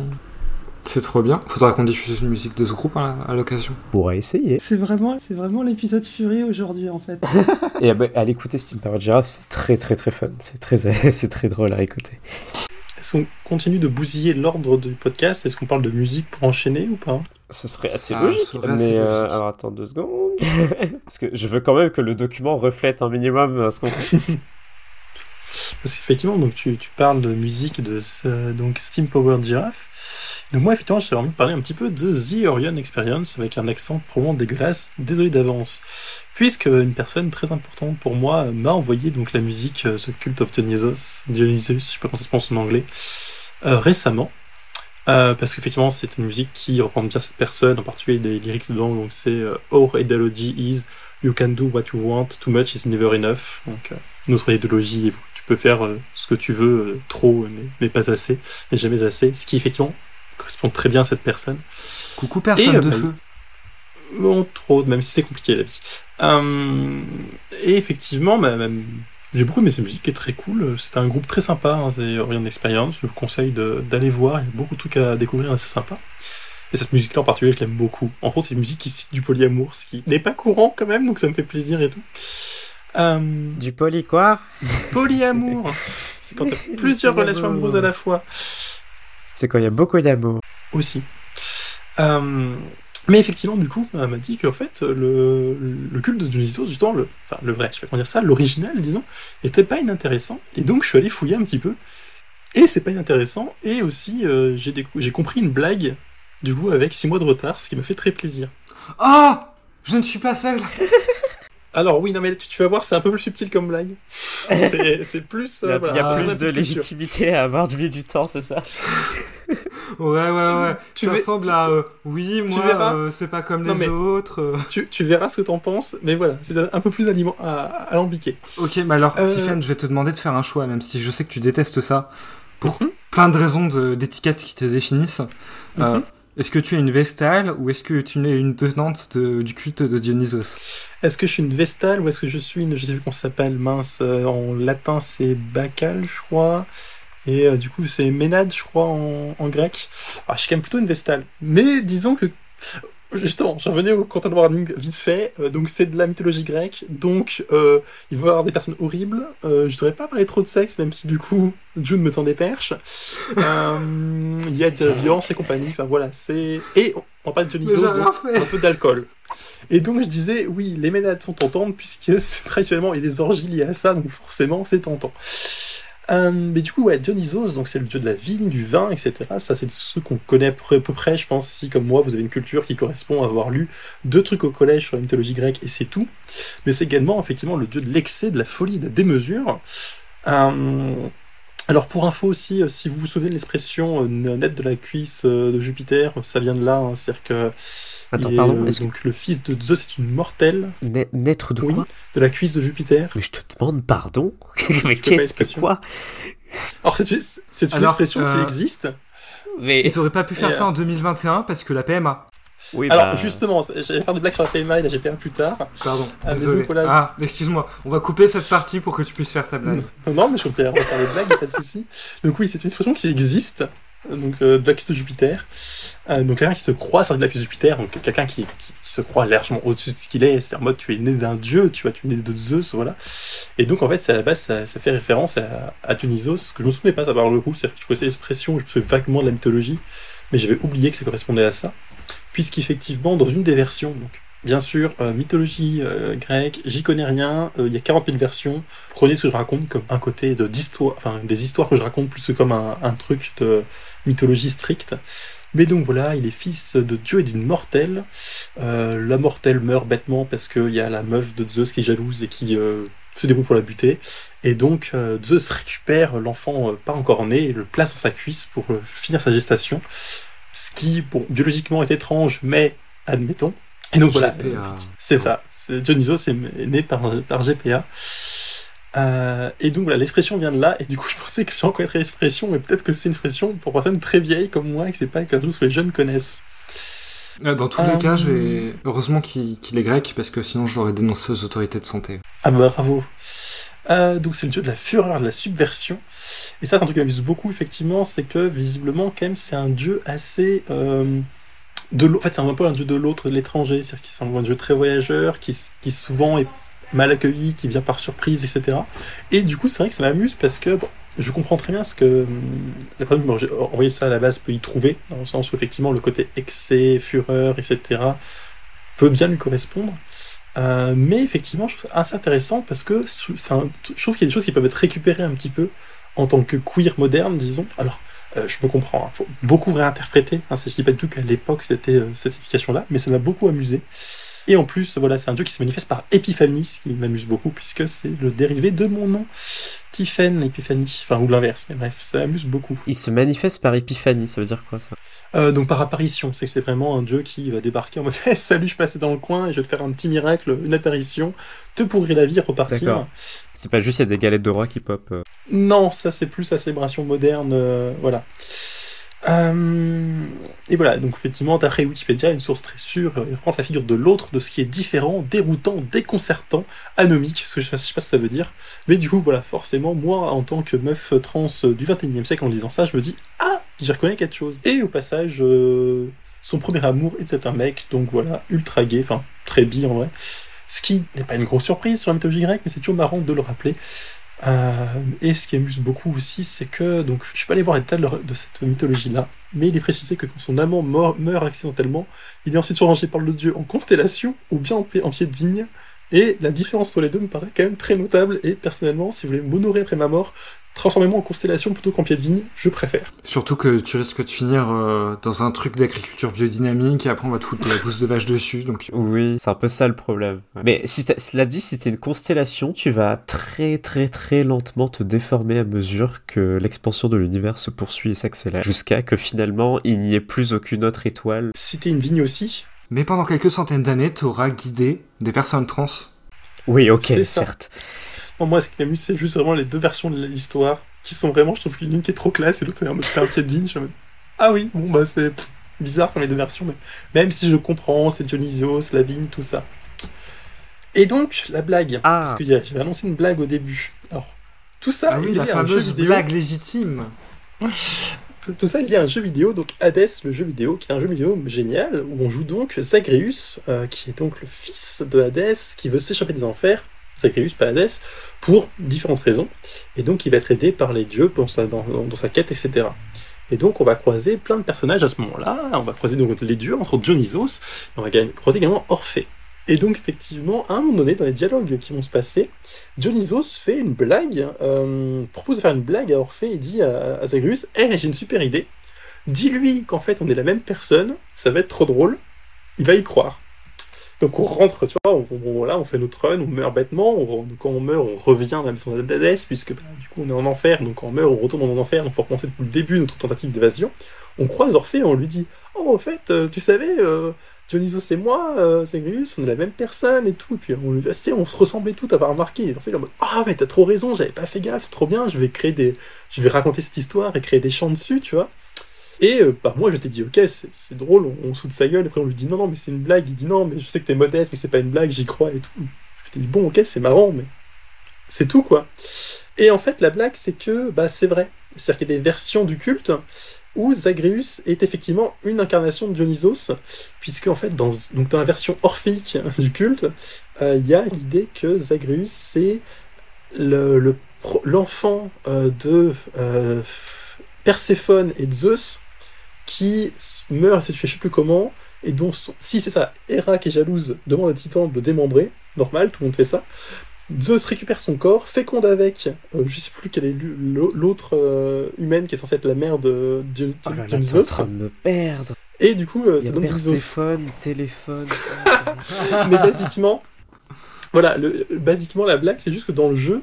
[SPEAKER 1] C'est trop bien. Faudra qu'on diffuse une musique de ce groupe à, à l'occasion.
[SPEAKER 2] on pourrait essayer
[SPEAKER 4] C'est vraiment, c'est vraiment l'épisode Fury aujourd'hui en fait. (laughs)
[SPEAKER 2] et ah ben, allez écouter Steam Power Giraffe c'est très très très fun c'est très (laughs) c'est très drôle à écouter
[SPEAKER 3] Est-ce qu'on continue de bousiller l'ordre du podcast? Est-ce qu'on parle de musique pour enchaîner ou pas?
[SPEAKER 2] Ce serait assez
[SPEAKER 1] Ça
[SPEAKER 2] logique,
[SPEAKER 1] serait
[SPEAKER 2] mais
[SPEAKER 1] assez
[SPEAKER 2] euh,
[SPEAKER 1] logique.
[SPEAKER 2] alors attends deux secondes. (laughs) Parce que je veux quand même que le document reflète un minimum euh, ce qu'on. (laughs)
[SPEAKER 3] Parce qu'effectivement, donc tu, parles de musique de donc Steam Powered Giraffe. Donc moi, effectivement, j'ai envie de parler un petit peu de The Orion Experience avec un accent probablement dégueulasse. Désolé d'avance. Puisque une personne très importante pour moi m'a envoyé donc la musique euh, The Cult of Dionysos, Dionysus, je sais pas comment ça se prononce en anglais, euh, récemment. Euh, parce qu'effectivement, c'est une musique qui reprend bien cette personne, en particulier des lyrics dedans. Donc c'est euh, Our ideology is You can do what you want, too much is never enough. Donc euh, notre idéologie, tu peux faire euh, ce que tu veux, euh, trop, mais, mais pas assez, et jamais assez. Ce qui effectivement correspond très bien à cette personne.
[SPEAKER 1] Coucou personne
[SPEAKER 3] Et,
[SPEAKER 1] de
[SPEAKER 3] bah,
[SPEAKER 1] feu.
[SPEAKER 3] Entre autres, même si c'est compliqué la vie. Euh, et effectivement, bah, j'ai beaucoup aimé cette musique, qui est très cool. C'était un groupe très sympa, hein, c'est Orion Experience. Je vous conseille d'aller voir, il y a beaucoup de trucs à découvrir assez sympa. Et cette musique-là en particulier, je l'aime beaucoup. En fait, c'est une musique qui cite du polyamour, ce qui n'est pas courant quand même, donc ça me fait plaisir et tout. Euh,
[SPEAKER 2] Du poly quoi
[SPEAKER 3] polyamour, c'est quand t'as (laughs) plusieurs relations amoureuses à la fois.
[SPEAKER 2] C'est quand il y a beaucoup d'amour.
[SPEAKER 3] aussi. Euh, mais effectivement, du coup, elle m'a dit qu'en fait, le, le culte de Dionysos, justement, le, enfin, le vrai, je vais pas dire ça, l'original, disons, était pas inintéressant. Et donc, je suis allé fouiller un petit peu. Et c'est pas inintéressant. Et aussi, euh, j'ai décou- j'ai compris une blague, du coup, avec 6 mois de retard, ce qui m'a fait très plaisir.
[SPEAKER 1] Ah Je ne suis pas seul (laughs)
[SPEAKER 3] Alors, oui, non, mais tu, tu vas voir, c'est un peu plus subtil comme blague. C'est plus.
[SPEAKER 2] Il y a,
[SPEAKER 3] euh, voilà,
[SPEAKER 2] il y a plus de légitimité à avoir du du temps, c'est ça?
[SPEAKER 1] Ouais, ouais, ouais.
[SPEAKER 3] Tu
[SPEAKER 1] ça ressemble
[SPEAKER 3] tu-
[SPEAKER 1] à. euh, oui, moi, euh, c'est pas comme
[SPEAKER 3] Non,
[SPEAKER 1] les
[SPEAKER 3] mais-
[SPEAKER 1] autres.
[SPEAKER 3] Tu, tu verras ce que t'en penses, mais voilà, c'est un peu plus aliment- à- alambiqué.
[SPEAKER 1] Ok, mais alors,
[SPEAKER 3] Euh,
[SPEAKER 1] Tiffany, je vais te demander de faire un choix, même si je sais que tu détestes ça, pour
[SPEAKER 3] Mhm.
[SPEAKER 1] plein de raisons de- d'étiquettes qui te définissent. Euh,
[SPEAKER 3] Mhm.
[SPEAKER 1] Est-ce que tu es une Vestale ou est-ce que tu es une tenante du culte de Dionysos?
[SPEAKER 3] Est-ce que je suis une Vestale ou est-ce que je suis une, je sais plus comment s'appelle, mince, euh, en latin c'est Bacal, je crois, et euh, du coup c'est Ménade, je crois, en, en grec. Alors, je suis quand même plutôt une Vestale. Mais disons que, Justement, j'en venais au content warning vite fait. Euh, donc, c'est de la mythologie grecque. Donc, euh, il va y avoir des personnes horribles. Euh, je devrais pas parler trop de sexe, même si du coup, June me tend des perches. Euh, Il y a de la violence et compagnie. Enfin, voilà, c'est. Et on va parler de
[SPEAKER 1] j'ai rien
[SPEAKER 3] donc un peu d'alcool. Et donc, je disais, oui, les ménades sont tentantes, puisque (laughs) traditionnellement, il y a des orgies liées à ça, donc forcément, c'est tentant. Euh, mais du coup, ouais, Dionysos, donc c'est le dieu de la vigne, du vin, etc. Ça, c'est trucs qu'on connaît à peu près, je pense, si comme moi, vous avez une culture qui correspond à avoir lu deux trucs au collège sur la mythologie grecque, et c'est tout. Mais c'est également, effectivement, le dieu de l'excès, de la folie, de la démesure. Euh, alors, pour info aussi, euh, si vous vous souvenez de l'expression net de la cuisse de Jupiter, ça vient de là, hein, c'est-à-dire que
[SPEAKER 2] Attends,
[SPEAKER 3] est,
[SPEAKER 2] pardon,
[SPEAKER 3] euh,
[SPEAKER 2] que-
[SPEAKER 3] donc le fils de Zeus est une mortelle.
[SPEAKER 2] Na- naître de
[SPEAKER 3] Oui,
[SPEAKER 2] quoi?
[SPEAKER 3] de la cuisse de Jupiter.
[SPEAKER 2] Mais je te demande pardon (laughs) Mais qu'est-ce que quoi?
[SPEAKER 3] Alors, c'est une, c'est une
[SPEAKER 1] Alors,
[SPEAKER 3] expression qui
[SPEAKER 1] euh,
[SPEAKER 3] existe.
[SPEAKER 2] Mais
[SPEAKER 1] Ils auraient pas pu faire
[SPEAKER 3] Et,
[SPEAKER 1] ça en 2021 parce que la PMA.
[SPEAKER 2] oui,
[SPEAKER 3] Alors,
[SPEAKER 2] bah,
[SPEAKER 3] justement, j'allais faire des blagues sur la PMA et la GPA plus tard.
[SPEAKER 1] Pardon,
[SPEAKER 3] Ah, mais
[SPEAKER 1] désolé.
[SPEAKER 3] donc, voilà.
[SPEAKER 1] Ah, excuse-moi, on va couper cette partie pour que tu puisses faire ta blague.
[SPEAKER 3] Non, non, mais je peux faire des blagues, pas de souci. Donc oui, c'est une expression qui existe, donc euh, de Jupiter. Euh, donc quelqu'un qui se croit sortir de la cuisse de Jupiter, donc quelqu'un qui, qui- se croit largement au-dessus de ce qu'il est, c'est en mode tu es né d'un dieu, tu vois, tu es né de Zeus, voilà. Et donc en fait, à la base, ça, ça fait référence à, à Dionysos, que je me souvenais pas savoir le coup, c'est-à-dire que je connaissais l'expression, je me souvenais vaguement de la mythologie, mais j'avais oublié que ça correspondait à ça, puisqu'effectivement, dans une des versions, donc Bien sûr, euh, mythologie euh, grecque, j'y connais rien, euh, il y a 40 000 versions. Prenez ce que je raconte comme un côté de d'histoire, enfin des histoires que je raconte plus que comme un truc de mythologie stricte. Mais donc voilà, il est fils de Dieu et d'une mortelle. Euh, la mortelle meurt bêtement parce qu'il y a la meuf de Zeus qui est jalouse et qui euh, se débrouille pour la buter. Et donc euh, Zeus récupère l'enfant euh, pas encore né et le place dans sa cuisse pour finir sa gestation. Ce qui, bon, biologiquement est étrange, mais admettons. Et donc voilà, c'est ça. Dionysos est est né par, par GPA. Euh, et donc voilà, l'expression vient de là, et du coup je pensais que j'en connaîtrais l'expression, mais peut-être que c'est une expression pour personnes très vieilles comme moi, et que c'est pas quelque chose que les jeunes connaissent.
[SPEAKER 1] Euh, Dans tous
[SPEAKER 3] Euh,
[SPEAKER 1] les cas, je vais... heureusement qu'il est grec parce que sinon je l'aurais dénoncé aux autorités de santé.
[SPEAKER 3] Ah bah bravo. Euh, donc c'est le dieu de la fureur, de la subversion. Et ça c'est un truc qui m'amuse beaucoup effectivement, c'est que visiblement quand même c'est un dieu assez... euh, de en fait c'est un peu un dieu de l'autre, de l'étranger, c'est-à-dire que c'est un dieu très voyageur, qui, qui souvent est mal accueilli, qui vient par surprise, etc. Et du coup c'est vrai que ça m'amuse parce que bon, je comprends très bien ce que hum, la personne qui envoyé ça à la base peut y trouver, dans le sens où effectivement le côté excès, fureur, etc. peut bien lui correspondre. Euh, mais effectivement, je trouve ça assez intéressant parce que je trouve qu'il y a des choses qui peuvent être récupérées un petit peu en tant que queer moderne, disons. Alors, euh, je me comprends, il faut beaucoup réinterpréter. Hein, je dis pas du tout qu'à l'époque c'était euh, cette signification-là, mais ça m'a beaucoup amusé. Et en plus, voilà, c'est un dieu qui se manifeste par épiphanie, ce qui m'amuse beaucoup puisque c'est le dérivé de mon nom, Tiphaine, épiphanie, enfin ou l'inverse. Mais bref, ça m'amuse beaucoup.
[SPEAKER 2] il se manifeste par épiphanie, ça veut dire quoi ça?
[SPEAKER 3] Euh, donc par apparition, c'est que c'est vraiment un dieu qui va débarquer en mode (laughs) Eh, salut, je passais dans le coin et je vais te faire un petit miracle, une apparition, te pourrir la vie, repartir.
[SPEAKER 2] D'accord. C'est pas juste il y a des galettes de roi qui pop. euh.
[SPEAKER 3] Non, ça c'est plus la célébration moderne, euh, voilà. Euh, et voilà, donc effectivement, d'après Wikipédia, une source très sûre, il reprend la figure de l'autre, de ce qui est différent, déroutant, déconcertant, anomique, ce que je sais ce que ça veut dire. Mais du coup, voilà, forcément, moi, en tant que meuf trans du 21e siècle, en lisant ça, je me dis, ah, j'y reconnais quelque chose. Et au passage, euh, son premier amour est un mec, donc voilà, ultra gay, enfin, très bi en vrai. Ce qui n'est pas une grosse surprise sur la mythologie grecque, mais c'est toujours marrant de le rappeler. Euh, et ce qui amuse beaucoup aussi, c'est que, donc, je suis pas allé voir les détails de, cette mythologie-là, mais il est précisé que quand son amant meurt accidentellement, il est ensuite surrangé par le dieu en constellation ou bien en pied de vigne. Et la différence entre les deux me paraît quand même très notable. Et personnellement, si vous voulez m'honorer après ma mort, transformez-moi en constellation plutôt qu'en pied de vigne, je préfère.
[SPEAKER 1] Surtout que tu risques de finir euh, dans un truc d'agriculture biodynamique et après on va te foutre de la bouse de vache dessus. Donc
[SPEAKER 2] Oui, c'est un peu ça le problème. Ouais. Mais si t'as- cela dit, si t'es une constellation, tu vas très très très lentement te déformer à mesure que l'expansion de l'univers se poursuit et s'accélère, jusqu'à que finalement il n'y ait plus aucune autre étoile.
[SPEAKER 3] Si t'es une vigne aussi,
[SPEAKER 1] Mais pendant quelques centaines d'années, t'auras guidé des personnes trans.
[SPEAKER 2] Oui, ok,
[SPEAKER 3] C'est ça. Moi, ce qui m'amuse, c'est juste vraiment les deux versions de l'histoire qui sont vraiment, je trouve qu'une qui est trop classe et l'autre est en mode t'es un pied de vigne. Je suis en mode, ah oui, bon, bah c'est bizarre comme les deux versions, mais même si je comprends, c'est Dionysos, la vigne, tout ça. Et donc, la blague.
[SPEAKER 2] Ah.
[SPEAKER 3] Parce que y a- j'avais annoncé une blague au début. Alors, tout ça
[SPEAKER 1] Ah
[SPEAKER 3] est
[SPEAKER 1] oui, la
[SPEAKER 3] à un jeu
[SPEAKER 1] fameuse
[SPEAKER 3] vidéo.
[SPEAKER 1] blague légitime.
[SPEAKER 3] tout, tout ça est lié à un jeu vidéo, donc Hades, le jeu vidéo, qui est un jeu vidéo génial, où on joue donc Zagreus, euh, qui est donc le fils de Hades, qui veut s'échapper des enfers, Pas Hades, pour différentes raisons, et donc il va être aidé par les dieux dans sa, quête, etc. Et donc on va croiser plein de personnages à ce moment-là, on va croiser donc les dieux, entre Dionysos, et on va croiser également Orphée. Et donc, effectivement, à un moment donné, dans les dialogues qui vont se passer, Dionysos fait une blague, euh, propose de faire une blague à Orphée et dit à, à Zagreus Eh, j'ai une super idée. Dis-lui qu'en fait, on est la même personne, ça va être trop drôle, il va y croire. Donc, on rentre, tu vois, on, fait notre run, on meurt bêtement, quand on meurt, on revient à la maison d'Hadès, puisque bah, du coup, on est en enfer, donc quand on meurt, on retourne en enfer, donc faut recommencer depuis le début notre tentative d'évasion. On croise Orphée on lui dit Oh, en fait, euh, tu savais. euh, Dionysos et moi, euh, Zagreus, on est la même personne et tout. Et puis on lui dit, Ah, on se ressemblait tout, t'as pas remarqué. Et il est en mode, ah, mais t'as trop raison, j'avais pas fait gaffe, c'est trop bien, je vais créer des, je vais raconter cette histoire et créer des chants dessus, tu vois. Et euh, bah, moi, je t'ai dit, ok, c'est drôle, on, on sa gueule. Après, on lui dit, non, non, mais c'est une blague. Il dit, non, mais je sais que t'es modeste, mais c'est pas une blague, j'y crois et tout. Je t'ai dit, bon, ok, c'est marrant, mais c'est tout, quoi. Et en fait, la blague, c'est que, bah, c'est vrai. C'est-à-dire qu'il y a des versions du culte où Zagreus est effectivement une incarnation de Dionysos, puisque en fait, dans, donc dans la version orphéique (laughs) du culte, euh, il y a l'idée que Zagreus, c'est l'enfant euh, de euh, Perséphone et de Zeus qui meurt et se tue je sais plus comment, et dont, son- si c'est ça, Héra qui est jalouse demande à Titan de le démembrer, normal, tout le monde fait ça. Zeus récupère son corps, féconde avec, euh, je sais plus quelle est l'autre euh, humaine qui est censée être la mère de
[SPEAKER 2] Oh là là, t'es en
[SPEAKER 3] Dionysos.
[SPEAKER 2] train de me perdre.
[SPEAKER 3] Et du coup, euh, ça donne.
[SPEAKER 2] Perséphone, téléphone. (laughs)
[SPEAKER 3] Mais basiquement, voilà, le, basiquement la blague, c'est juste que dans le jeu,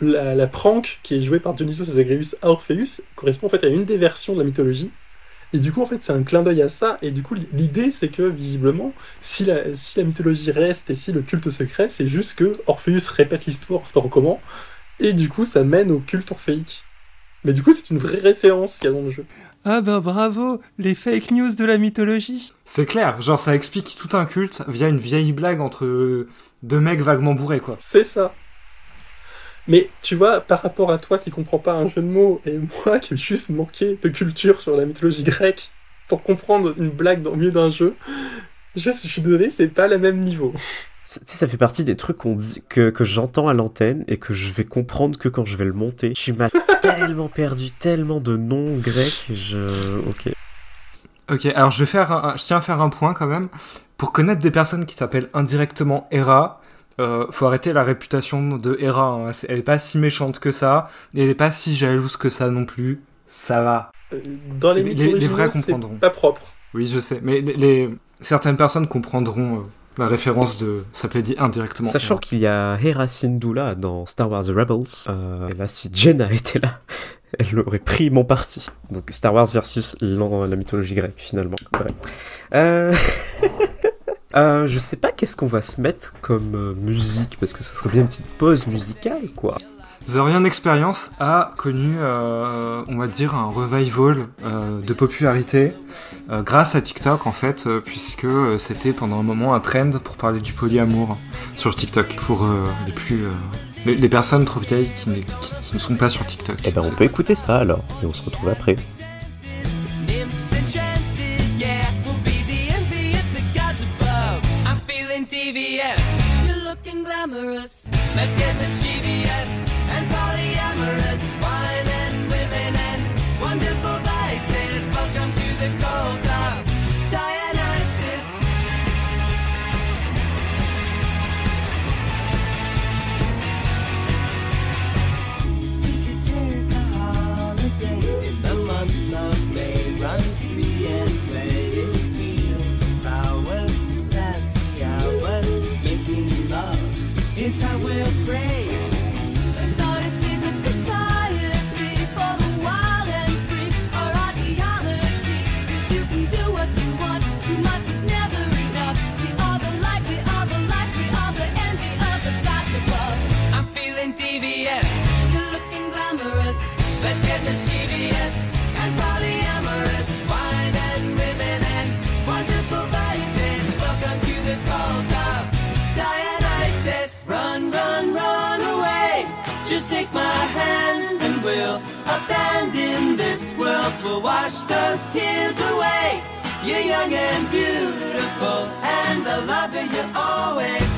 [SPEAKER 3] la, la prank qui est jouée par Dionysos et Zagreus à Orpheus correspond en fait à une des versions de la mythologie. Et du coup, en fait, c'est un clin d'œil à ça. Et du coup, l'idée, c'est que visiblement, si la, si la mythologie reste et si le culte secret, c'est juste que Orpheus répète l'histoire, on sait pas comment. Et du coup, ça mène au culte orphéique. Mais du coup, c'est une vraie référence qu'il y a dans le jeu.
[SPEAKER 4] Ah bah bravo, les fake news de la mythologie.
[SPEAKER 1] C'est clair, genre ça explique tout un culte via une vieille blague entre deux mecs vaguement bourrés, quoi.
[SPEAKER 3] C'est ça. Mais tu vois, par rapport à toi qui comprends pas un jeu de mots et moi qui ai juste manqué de culture sur la mythologie grecque pour comprendre une blague dans le milieu d'un jeu, je, je suis désolé, c'est pas le même niveau.
[SPEAKER 2] Ça- tu sais, ça fait partie des trucs qu'on dit, que, que j'entends à l'antenne et que je vais comprendre que quand je vais le monter. Je suis ma- (laughs) tellement perdu, tellement de noms grecs. Je. Ok.
[SPEAKER 1] Ok, alors je vais faire, un- je tiens à faire un point quand même. Pour connaître des personnes qui s'appellent indirectement Hera, euh, faut arrêter la réputation de Hera. hein. Elle est pas si méchante que ça, et elle est pas si jalouse que ça non plus. Ça va.
[SPEAKER 3] Euh, Dans les
[SPEAKER 1] Les- les
[SPEAKER 3] mythologies,
[SPEAKER 1] vrais
[SPEAKER 3] c'est
[SPEAKER 1] comprendront.
[SPEAKER 3] pas propre.
[SPEAKER 1] Oui, je sais, mais les, les- certaines personnes comprendront euh, la référence de. Ça plaît dit indirectement.
[SPEAKER 2] Sachant qu'il y a Hera Syndulla dans Star Wars The Rebels, euh, et là, si Jenna était là, (laughs) elle aurait pris mon parti. Donc Star Wars versus la mythologie grecque, finalement. Ouais. Euh... (laughs) euh, je sais pas qu'est-ce qu'on va se mettre comme euh, musique, parce que ça serait bien une petite pause musicale, quoi.
[SPEAKER 1] The Rien Experience a connu, euh, on va dire, un revival euh, de popularité euh, grâce à TikTok en fait, euh, puisque c'était pendant un moment un trend pour parler du polyamour sur TikTok pour euh, les plus euh, les, les personnes trop vieilles qui- qui ne sont pas sur TikTok.
[SPEAKER 2] Eh ben, on peut écouter ça alors, et on se retrouve après.
[SPEAKER 13] Glamorous.
[SPEAKER 14] Let's get mischievous and polyamorous.
[SPEAKER 15] Is how will wash those tears away. You're young and beautiful, and the love you always.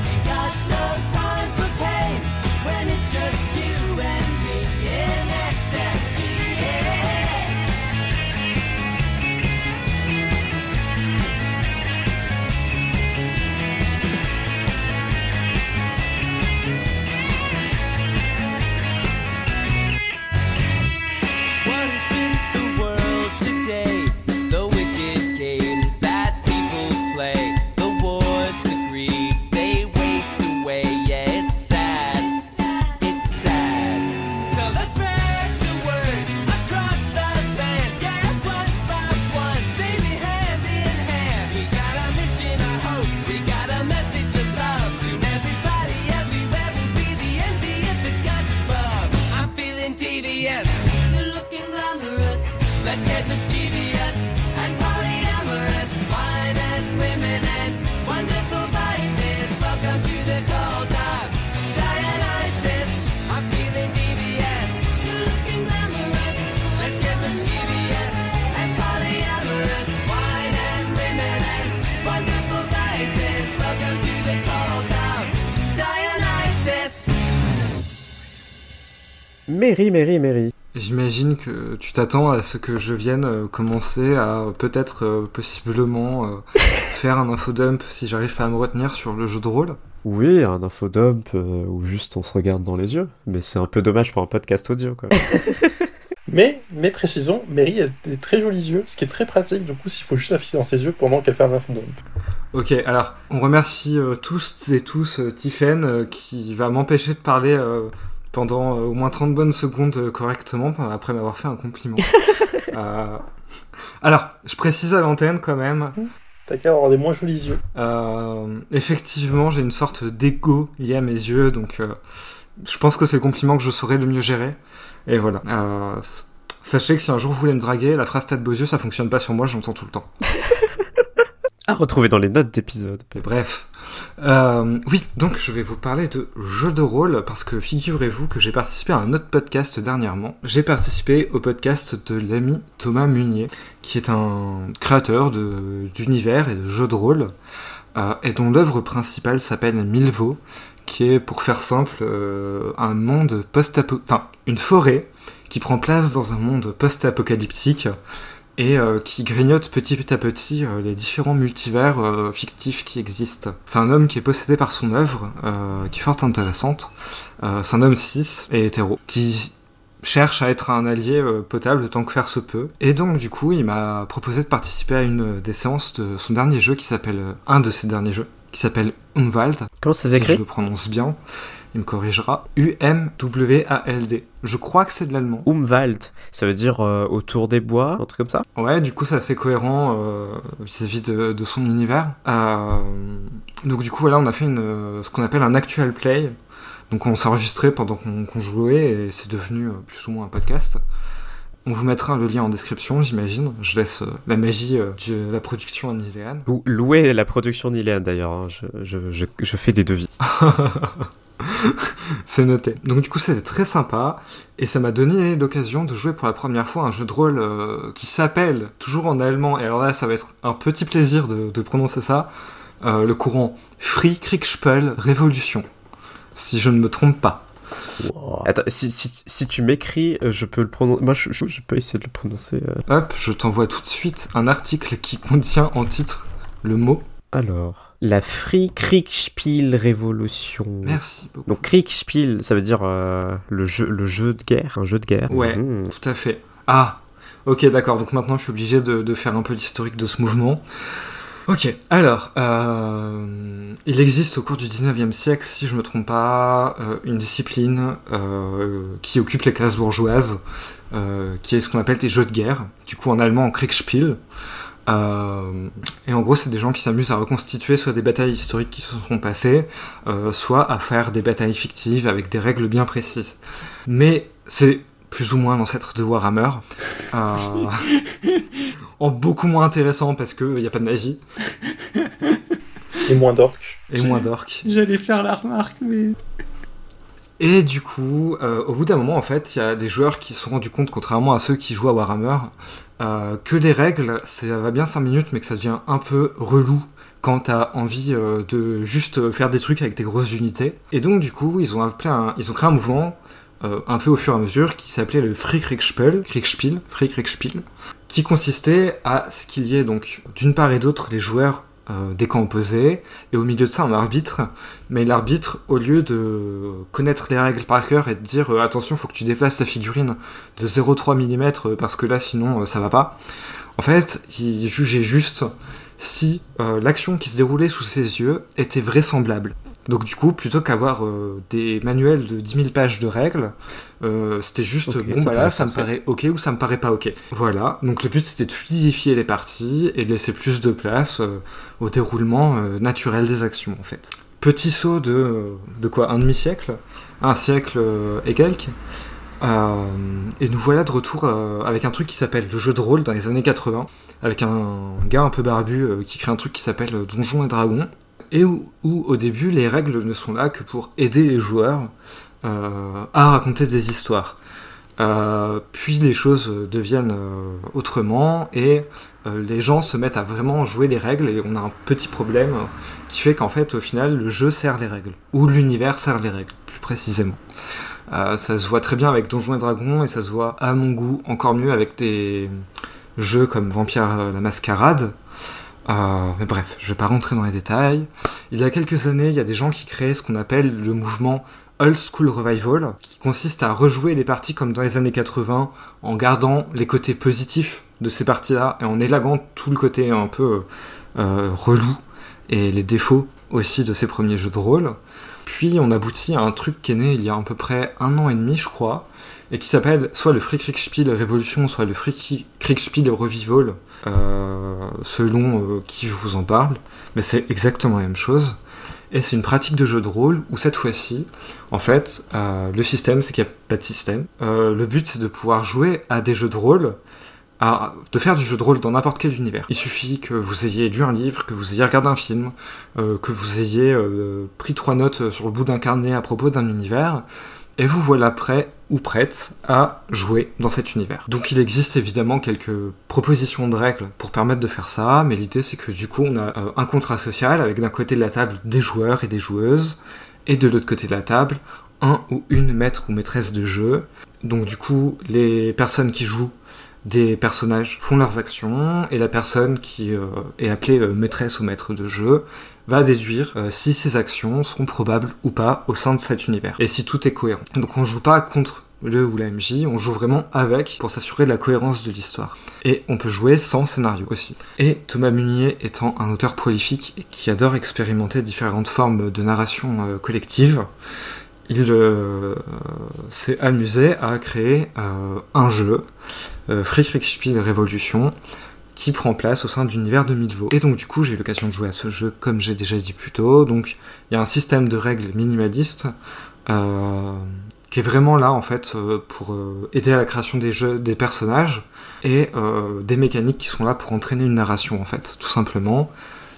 [SPEAKER 2] Mary, Mary, Mary.
[SPEAKER 1] J'imagine que tu t'attends à ce que je vienne euh, commencer à peut-être, euh, possiblement, euh, (laughs) faire un infodump si j'arrive pas à me retenir sur le jeu de rôle.
[SPEAKER 2] Oui, un infodump euh, où juste on se regarde dans les yeux. Mais c'est un peu dommage pour un podcast audio, quoi. (laughs)
[SPEAKER 3] Mais, mais précisons, Mary a des très jolis yeux, ce qui est très pratique, du coup, s'il faut juste la fixer dans ses yeux pendant qu'elle fait un infodump.
[SPEAKER 1] Ok, alors on remercie euh, tous et tous euh, Tiffen euh, qui va m'empêcher de parler euh, pendant euh, au moins 30 bonnes secondes euh, correctement euh, après m'avoir fait un compliment. (laughs) Euh, alors, je précise à l'antenne quand même.
[SPEAKER 3] T'as qu'à avoir des moins jolis yeux.
[SPEAKER 1] Euh, effectivement, j'ai une sorte d'ego lié à mes yeux, donc euh, je pense que c'est le compliment que je saurais le mieux gérer. Et voilà. Euh, sachez que si un jour vous voulez me draguer, la phrase de beaux yeux, ça fonctionne pas sur moi, j'entends tout le temps. (laughs)
[SPEAKER 2] À retrouver dans les notes d'épisode.
[SPEAKER 1] Bref. Euh, oui, donc je vais vous parler de jeux de rôle parce que figurez-vous que j'ai participé à un autre podcast dernièrement. J'ai participé au podcast de l'ami Thomas Munier, qui est un créateur d'univers et de jeux de rôle, euh, et dont l'œuvre principale s'appelle Milvaux, qui est, pour faire simple, euh, un monde post-apo... Enfin, une forêt qui prend place dans un monde post-apocalyptique et euh, qui grignote petit à petit euh, les différents multivers euh, fictifs qui existent. C'est un homme qui est possédé par son œuvre, qui est fort intéressante. C'est un homme cis et hétéro, qui cherche à être un allié potable tant que faire se peut. Et donc du coup, il m'a proposé de participer à une des séances de son dernier jeu qui s'appelle... un de ses derniers jeux, qui s'appelle Umwald.
[SPEAKER 2] Comment ça
[SPEAKER 1] Si
[SPEAKER 2] s'écrit?
[SPEAKER 1] Je le prononce bien, il me corrigera. U-M-W-A-L-D. Je crois que c'est de l'allemand.
[SPEAKER 2] Umwald, ça veut dire euh, autour des bois, un truc comme ça?
[SPEAKER 1] Ouais, du coup, c'est assez cohérent euh, vis-à-vis de, de son univers. Euh, donc, du coup, voilà, on a fait une, ce qu'on appelle un actual play. Donc, on s'est enregistré pendant qu'on jouait et c'est devenu plus ou moins un podcast. On vous mettra le lien en description, j'imagine. Je laisse euh, la magie euh, de la production à Niléane.
[SPEAKER 2] Lou- Louer la production d'Iléane d'ailleurs, hein. je, je, je, je fais des devis. (laughs)
[SPEAKER 1] C'est noté. Donc du coup c'était très sympa et ça m'a donné l'occasion de jouer pour la première fois un jeu de rôle euh, qui s'appelle, toujours en allemand, et alors là ça va être un petit plaisir de, de prononcer ça, euh, le courant Free Kriegspell Révolution, si je ne me trompe pas.
[SPEAKER 2] Attends, si, si, si tu m'écris, euh, je peux le prononcer. Moi, je, je- je peux essayer de le prononcer. euh.
[SPEAKER 1] Hop, je t'envoie tout de suite un article qui contient en titre le mot.
[SPEAKER 2] Alors, la Free Kriegspiel Révolution.
[SPEAKER 1] Merci beaucoup.
[SPEAKER 2] Donc Kriegspiel, ça veut dire euh, le, jeu, le jeu de guerre, un jeu de guerre.
[SPEAKER 1] Ouais,
[SPEAKER 2] Mhm.
[SPEAKER 1] tout à fait. Ah, ok, d'accord. Donc maintenant, je suis obligé de, de faire un peu l'historique de ce mouvement. Ok, alors, euh, il existe au cours du 19e siècle, si je me trompe pas, euh, une discipline euh, qui occupe les classes bourgeoises, euh, qui est ce qu'on appelle des jeux de guerre, du coup en allemand en Kriegspiel. Euh, et en gros, c'est des gens qui s'amusent à reconstituer soit des batailles historiques qui se sont passées, soit à faire des batailles fictives avec des règles bien précises. Mais c'est plus ou moins l'ancêtre de Warhammer. (laughs) Euh, en beaucoup moins intéressant parce qu'il n'y a pas de magie.
[SPEAKER 3] Et moins d'orques.
[SPEAKER 1] Et moins d'orques.
[SPEAKER 4] J'allais faire la remarque, mais.
[SPEAKER 1] Et du coup, euh, au bout d'un moment, en fait, il y a des joueurs qui se sont rendus compte, contrairement à ceux qui jouent à Warhammer, euh, que les règles, ça va bien 5 minutes, mais que ça devient un peu relou quand t'as envie euh, de juste faire des trucs avec tes grosses unités. Et donc, du coup, ils ont, appelé un, ils ont créé un mouvement, euh, un peu au fur et à mesure, qui s'appelait le Free Kriegspiel, Kriegspiel, Free Kriegspiel, qui consistait à ce qu'il y ait donc d'une part et d'autre les joueurs euh, des camps opposés, et au milieu de ça un arbitre, mais l'arbitre, au lieu de connaître les règles par cœur et de dire euh, attention, faut que tu déplaces ta figurine de 0,3 mm euh, parce que là sinon ça va pas, en fait, il jugeait juste si l'action qui se déroulait sous ses yeux était vraisemblable. Donc du coup, plutôt qu'avoir euh, des manuels de 10 000 pages de règles, euh, c'était juste, bon bah là, ça me paraît ok ou ça me paraît pas ok. Voilà, donc le but c'était de fluidifier les parties et de laisser plus de place euh, au déroulement naturel des actions en fait. Petit saut de, de quoi? Un demi-siècle? Un siècle et quelques? Et nous voilà de retour avec un truc qui s'appelle le jeu de rôle dans les années 80, avec un gars un peu barbu qui crée un truc qui s'appelle Donjons et Dragons, et où, au début les règles ne sont là que pour aider les joueurs euh, à raconter des histoires. Euh, puis les choses deviennent euh, autrement et les gens se mettent à vraiment jouer les règles et on a un petit problème qui fait qu'en fait au final le jeu sert les règles ou l'univers sert les règles plus précisément. Ça se voit très bien avec Donjons et Dragons et ça se voit à mon goût encore mieux avec des jeux comme Vampire la Mascarade. Euh, mais bref, je vais pas rentrer dans les détails. Il y a quelques années, il y a des gens qui créent ce qu'on appelle le mouvement Old School Revival, qui consiste à rejouer les parties comme dans les années 80, en gardant les côtés positifs de ces parties-là et en élaguant tout le côté un peu euh, relou et les défauts aussi de ces premiers jeux de rôle. Puis on aboutit à un truc qui est né il y a à peu près un an et demi, je crois, et qui s'appelle soit le Free Kriegspiel Révolution, soit le Free Kriegspiel Revival, euh, selon euh, qui vous en parle, mais c'est exactement la même chose. Et c'est une pratique de jeu de rôle où cette fois-ci, en fait, euh, le système, c'est qu'il n'y a pas de système. Euh, le but, c'est de pouvoir jouer à des jeux de rôle, à, de faire du jeu de rôle dans n'importe quel univers. Il suffit que vous ayez lu un livre, que vous ayez regardé un film, que vous ayez pris trois notes sur le bout d'un carnet à propos d'un univers, et vous voilà prêt ou prête à jouer dans cet univers. Donc il existe évidemment quelques propositions de règles pour permettre de faire ça, mais l'idée c'est que du coup on a euh, un contrat social avec d'un côté de la table des joueurs et des joueuses, et de l'autre côté de la table un ou une maître ou maîtresse de jeu. Donc du coup les personnes qui jouent des personnages font leurs actions et la personne qui euh, est appelée euh, maîtresse ou maître de jeu va déduire euh, si ces actions seront probables ou pas au sein de cet univers et si tout est cohérent. Donc on joue pas contre le ou la MJ, on joue vraiment avec pour s'assurer de la cohérence de l'histoire. Et on peut jouer sans scénario aussi. Et Thomas Munier étant un auteur prolifique qui adore expérimenter différentes formes de narration collective, il euh, s'est amusé à créer euh, un jeu, euh, Free Kriegspiel Révolution, qui prend place au sein de l'univers de Milvaux. Et donc du coup j'ai l'occasion de jouer à ce jeu comme j'ai déjà dit plus tôt. Donc il y a un système de règles minimaliste euh, qui est vraiment là en fait pour aider à la création des jeux, des personnages et des mécaniques qui sont là pour entraîner une narration en fait, tout simplement.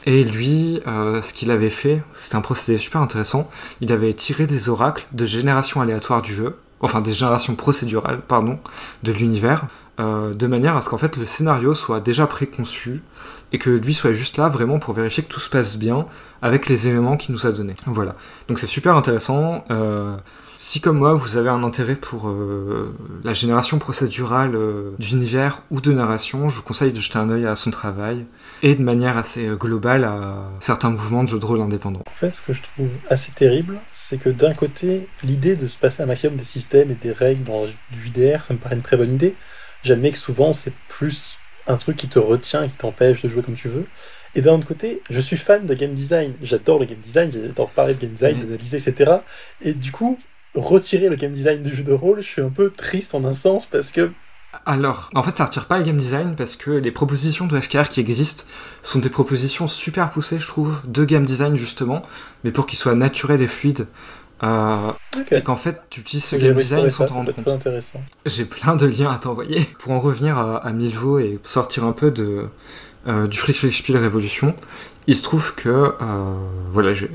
[SPEAKER 1] Et lui, euh, ce qu'il avait fait, c'était un procédé super intéressant. Il avait tiré des oracles de génération aléatoire du jeu, enfin des générations procédurales, pardon, de l'univers, euh, de manière à ce qu'en fait le scénario soit déjà préconçu et que lui soit juste là vraiment pour vérifier que tout se passe bien avec les éléments qu'il nous a donnés. Voilà. Donc c'est super intéressant. Euh, si comme moi vous avez un intérêt pour euh, la génération procédurale euh, d'univers ou de narration, je vous conseille de jeter un œil à son travail et de manière assez euh, globale à certains mouvements de jeux de rôle indépendants.
[SPEAKER 3] En fait, ce que je trouve assez terrible, c'est que d'un côté, l'idée de se passer un maximum des systèmes et des règles dans du JDR, ça me paraît une très bonne idée. J'admets que souvent, c'est plus un truc qui te retient, qui t'empêche de jouer comme tu veux. Et d'un autre côté, je suis fan de game design. J'adore le game design, j'adore parler de game design,
[SPEAKER 1] Mhm.
[SPEAKER 3] d'analyser, etc. Et du coup, retirer le game design du jeu de rôle, je suis un peu triste en un sens parce que
[SPEAKER 1] Alors, en fait, ça retire pas le game design parce que les propositions de FKR qui existent sont des propositions super poussées, je trouve, de game design justement, mais pour qu'il soit naturel et fluide. Euh, Et qu'en fait, tu utilises ce game design sans
[SPEAKER 3] ça,
[SPEAKER 1] te
[SPEAKER 3] ça
[SPEAKER 1] rendre compte. J'ai plein de liens à t'envoyer. Pour en revenir à, à Milvaux et sortir un peu de, euh, du Friedrichspiel Révolution, il se trouve que, euh, voilà, je vais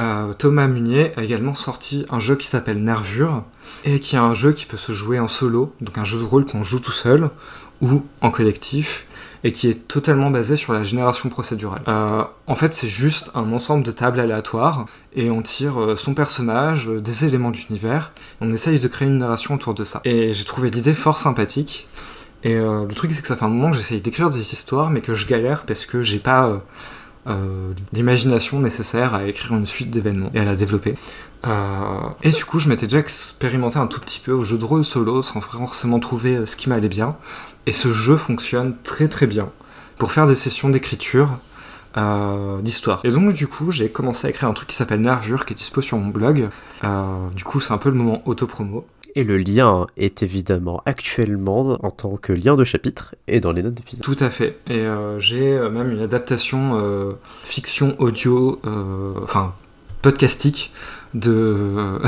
[SPEAKER 1] euh, Thomas Munier a également sorti un jeu qui s'appelle Nervure, et qui est un jeu qui peut se jouer en solo, donc un jeu de rôle qu'on joue tout seul, ou en collectif, et qui est totalement basé sur la génération procédurale. Euh, en fait, c'est juste un ensemble de tables aléatoires, et on tire euh, son personnage, des éléments d'univers, on essaye de créer une narration autour de ça. Et j'ai trouvé l'idée fort sympathique, et le truc c'est que ça fait un moment que j'essaye d'écrire des histoires, mais que je galère parce que j'ai pas euh, l'imagination nécessaire à écrire une suite d'événements et à la développer. Euh, et du coup, je m'étais déjà expérimenté un tout petit peu au jeu de rôle solo sans forcément trouver euh, ce qui m'allait bien. Et ce jeu fonctionne très très bien pour faire des sessions d'écriture euh, d'histoire. Et donc, du coup, j'ai commencé à écrire un truc qui s'appelle Nervure qui est dispo sur mon blog. Euh, du coup, c'est un peu le moment auto-promo.
[SPEAKER 2] Et le lien est évidemment actuellement en tant que lien de chapitre et dans les notes d'épisode.
[SPEAKER 1] Tout à fait. Et euh, j'ai euh, même une adaptation euh, fiction audio, enfin podcastique de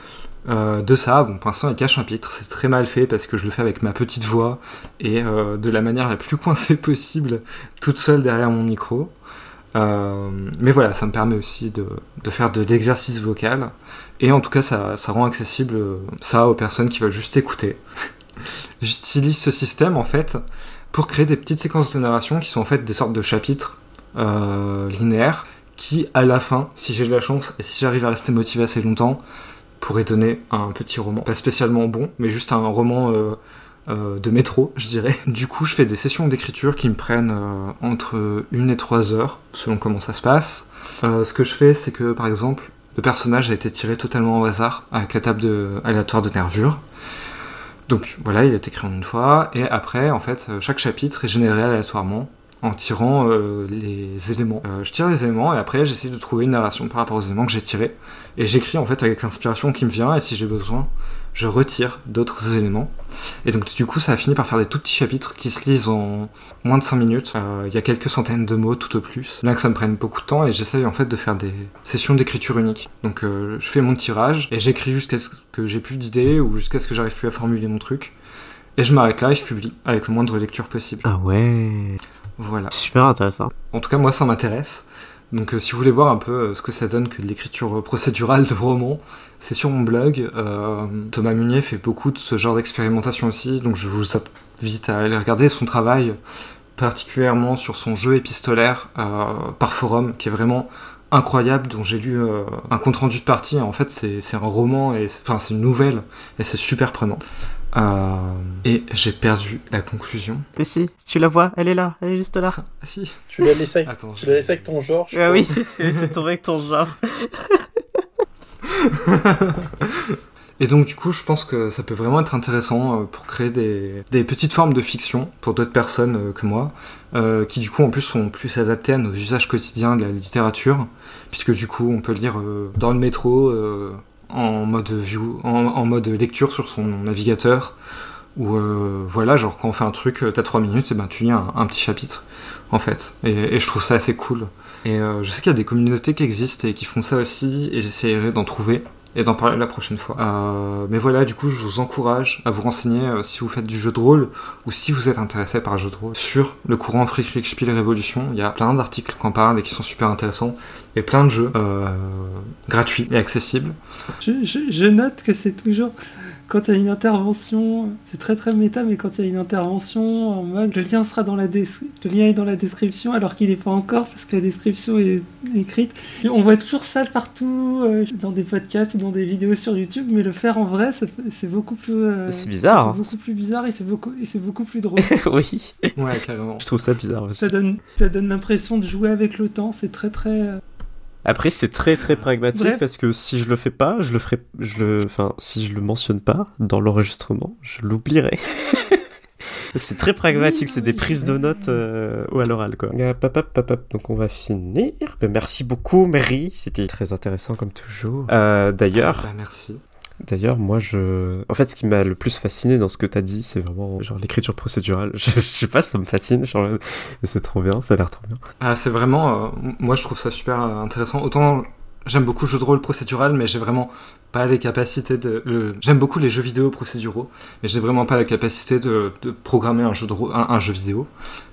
[SPEAKER 1] (laughs) de ça. Bon, pour l'instant, il cache un chapitre. C'est très mal fait parce que je le fais avec ma petite voix et de la manière la plus coincée (laughs) possible, toute seule derrière mon micro. Euh, mais voilà, ça me permet aussi de, de faire de l'exercice vocal. Et en tout cas, ça, ça rend accessible euh, ça aux personnes qui veulent juste écouter. (laughs) J'utilise ce système en fait pour créer des petites séquences de narration qui sont en fait des sortes de chapitres euh, linéaires qui, à la fin, si j'ai de la chance et si j'arrive à rester motivé assez longtemps, pourraient donner un petit roman. Pas spécialement bon, mais juste un roman euh, de métro, je dirais. (laughs) Du coup, je fais des sessions d'écriture qui me prennent euh, entre une et trois heures, selon comment ça se passe. Euh, ce que je fais, c'est que, par exemple, le personnage a été tiré totalement au hasard avec la table aléatoire de nervure. Donc voilà, il est écrit en une fois, et après, en fait, chaque chapitre est généré aléatoirement en tirant euh, les éléments. Euh, je tire les éléments et après j'essaie de trouver une narration par rapport aux éléments que j'ai tirés. Et j'écris en fait avec l'inspiration qui me vient et si j'ai besoin, je retire d'autres éléments. Et donc du coup ça a fini par faire des tout petits chapitres qui se lisent en moins de 5 minutes. Euh, Il y a quelques centaines de mots tout au plus. Bien que ça me prenne beaucoup de temps et j'essaye en fait de faire des sessions d'écriture unique. Donc euh, je fais mon tirage et j'écris jusqu'à ce que j'ai plus d'idées ou jusqu'à ce que j'arrive plus à formuler mon truc. Et je m'arrête là et je publie avec le moindre lecture possible.
[SPEAKER 2] Ah ouais.
[SPEAKER 1] Voilà.
[SPEAKER 2] Super intéressant.
[SPEAKER 1] En tout cas, moi, ça m'intéresse. Donc, euh, si vous voulez voir un peu euh, ce que ça donne que de l'écriture euh, procédurale de romans, c'est sur mon blog. Euh, Thomas Munier fait beaucoup de ce genre d'expérimentation aussi, donc je vous invite à aller regarder son travail, particulièrement sur son jeu épistolaire par forum, qui est vraiment incroyable, dont j'ai lu euh, un compte rendu de partie. En fait, c'est un roman, et enfin, c'est une nouvelle, et c'est super prenant. Euh, et j'ai perdu la conclusion.
[SPEAKER 2] Mais si, tu la vois, elle est là, elle est juste là.
[SPEAKER 1] Ah si.
[SPEAKER 3] Tu l'as laissé,
[SPEAKER 1] Attends,
[SPEAKER 3] tu l'as laissé avec ton genre. je
[SPEAKER 2] Ah
[SPEAKER 3] crois.
[SPEAKER 2] oui, (laughs) c'est tombé avec ton genre. (laughs)
[SPEAKER 1] Et donc du coup, je pense que ça peut vraiment être intéressant euh, pour créer des, des petites formes de fiction pour d'autres personnes euh, que moi, euh, qui du coup en plus sont plus adaptées à nos usages quotidiens de la littérature, puisque du coup on peut lire euh, dans le métro euh, en mode view, en, mode lecture sur son navigateur, ou euh, voilà, genre quand on fait un truc, euh, t'as 3 minutes, et ben tu lis un, un petit chapitre, en fait. Et, et je trouve ça assez cool. Et euh, je sais qu'il y a des communautés qui existent et qui font ça aussi, et j'essaierai d'en trouver et d'en parler la prochaine fois. Euh, mais voilà, du coup, je vous encourage à vous renseigner euh, si vous faites du jeu de rôle ou si vous êtes intéressé par le jeu de rôle sur le courant Friedrich Spiel Révolution. Il y a plein d'articles qui en parlent et qui sont super intéressants et plein de jeux euh, gratuits et accessibles.
[SPEAKER 4] Je note que c'est toujours quand il y a une intervention, c'est très très méta, mais quand il y a une intervention en mode le lien sera dans la des- le lien est dans la description alors qu'il n'est pas encore parce que la description est écrite. On voit toujours ça partout euh, dans des podcasts dans des vidéos sur YouTube, mais le faire en vrai, c'est beaucoup plus. euh,
[SPEAKER 2] C'est bizarre, hein.
[SPEAKER 4] C'est beaucoup plus bizarre et c'est beaucoup et c'est beaucoup plus drôle. (laughs)
[SPEAKER 2] oui.
[SPEAKER 1] Ouais, carrément.
[SPEAKER 2] Je trouve ça bizarre aussi.
[SPEAKER 4] ça donne ça donne l'impression de jouer avec le temps. C'est très très. Euh,
[SPEAKER 2] Après, c'est très très pragmatique
[SPEAKER 4] Bref.
[SPEAKER 2] parce que si je le fais pas, je le ferai, je le, enfin, si je le mentionne pas dans l'enregistrement, je l'oublierai. (laughs) c'est très pragmatique, c'est des prises de notes euh, ou à l'oral quoi. Donc on va finir. Ben, merci beaucoup, Mary. C'était très intéressant comme toujours. Euh, D'ailleurs,
[SPEAKER 1] Bah, merci.
[SPEAKER 2] D'ailleurs, moi, je. En fait, ce qui m'a le plus fasciné dans ce que t'as dit, c'est vraiment genre l'écriture procédurale. (laughs) Je, sais pas, ça me fascine. Genre, mais c'est trop bien, ça a l'air trop bien.
[SPEAKER 1] Ah, c'est vraiment. euh, moi, je trouve ça super intéressant. Autant j'aime beaucoup le jeu de rôle procédural, mais j'ai vraiment pas les capacités de. J'aime beaucoup les jeux vidéo procéduraux, mais j'ai vraiment pas la capacité de, programmer un jeu, de un, jeu vidéo.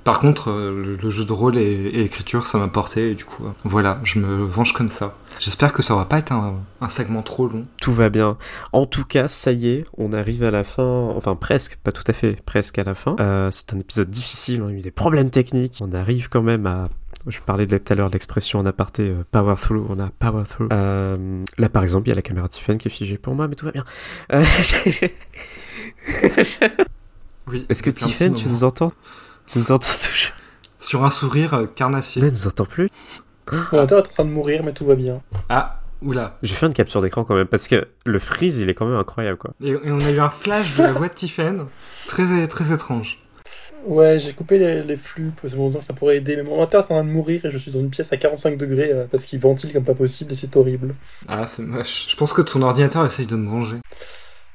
[SPEAKER 1] Par contre, euh, le, jeu de rôle et, l'écriture, ça m'a porté, et du coup, euh, voilà, je me venge comme ça. J'espère que ça va pas être un, un segment trop long.
[SPEAKER 2] Tout va bien. En tout cas, ça y est, on arrive à la fin, enfin presque, pas tout à fait, presque à la fin. Euh, c'est un épisode difficile, on a eu des problèmes techniques, on arrive quand même à... Je parlais de tout à l'heure de l'expression en aparté euh, power through, on a power through. Euh, là par exemple, il y a la caméra Tiffen qui est figée pour moi, mais tout va bien. Euh, (laughs)
[SPEAKER 1] Oui,
[SPEAKER 2] Est-ce que Tiffen, tu nous entends? Tu nous entends toujours?
[SPEAKER 1] Sur un sourire euh, carnassier.
[SPEAKER 2] Elle nous entend plus
[SPEAKER 3] ordinateur est en train de mourir, mais tout va bien.
[SPEAKER 1] Ah, oula.
[SPEAKER 2] J'ai fait une capture d'écran quand même, parce que le freeze, il est quand même incroyable, quoi.
[SPEAKER 1] Et, et on a eu un flash de la voix de Tiffen, très, très étrange.
[SPEAKER 3] Ouais, j'ai coupé les, les flux parce que que ça pourrait aider, mais mon ordinateur est en train de mourir et je suis dans une pièce à 45 degrés euh, parce qu'il ventile comme pas possible et c'est horrible.
[SPEAKER 1] Ah, c'est moche. Je pense que ton ordinateur essaye de me venger.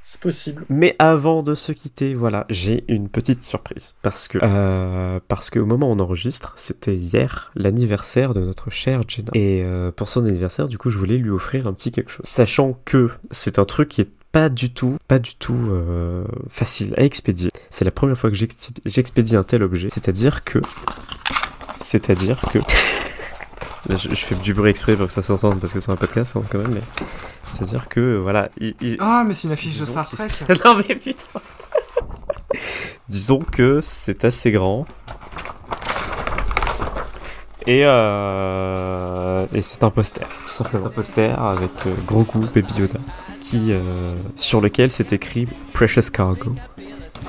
[SPEAKER 3] C'est possible.
[SPEAKER 2] Mais avant de se quitter, voilà, j'ai une petite surprise. Parce que, euh, parce qu'au moment où on enregistre, c'était hier l'anniversaire de notre chère Jenna. Et euh, pour son anniversaire, du coup, je voulais lui offrir un petit quelque chose. Sachant que c'est un truc qui est pas du tout, pas du tout euh, facile à expédier. C'est la première fois que j'expé- j'expédie un tel objet. C'est-à-dire que, c'est-à-dire que. (laughs) Là, je, je fais du bruit exprès pour que ça s'entende parce que c'est un podcast hein, quand même, mais c'est-à-dire que voilà. il- il-
[SPEAKER 1] Ah, mais c'est une affiche de Star Trek.
[SPEAKER 2] se- (laughs) non mais putain. Disons que c'est assez grand. Et, euh, et c'est un poster, tout simplement. Un poster avec euh, gros goût Baby Yoda, qui, euh, sur lequel c'est écrit Precious Cargo.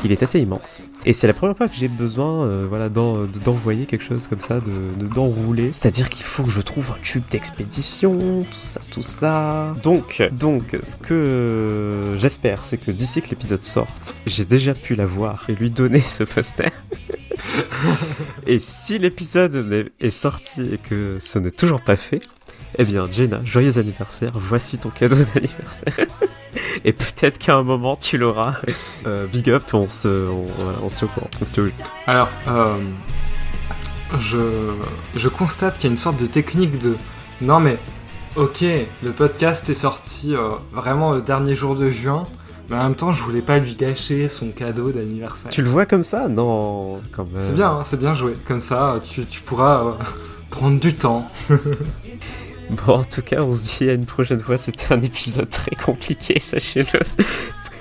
[SPEAKER 2] Il est assez immense. Et c'est la première fois que j'ai besoin euh, voilà, d'en- de- d'envoyer quelque chose comme ça, de- de- d'enrouler. C'est-à-dire qu'il faut que je trouve un tube d'expédition, tout ça, tout ça. Donc, donc ce que j'espère, c'est que d'ici que l'épisode sorte, j'ai déjà pu la voir et lui donner ce poster. (laughs) et si l'épisode est sorti et que ce n'est toujours pas fait, eh bien, Jenna, joyeux anniversaire, voici ton cadeau d'anniversaire. (laughs) Et peut-être qu'à un moment tu l'auras. Euh, big up, on se, on, voilà, on se tient au courant. On se.
[SPEAKER 1] Alors, euh, je, je constate qu'il y a une sorte de technique de non mais ok, le podcast est sorti euh, vraiment le dernier jour de juin, mais en même temps je voulais pas lui gâcher son cadeau d'anniversaire.
[SPEAKER 2] Tu le vois comme ça? Non, quand même.
[SPEAKER 1] C'est bien, hein, c'est bien joué. Comme ça, tu, tu pourras euh, prendre du temps. (laughs) (laughs)
[SPEAKER 2] Bon, en tout cas, on se dit à une prochaine fois. C'était un épisode très compliqué, sachez-le. (laughs)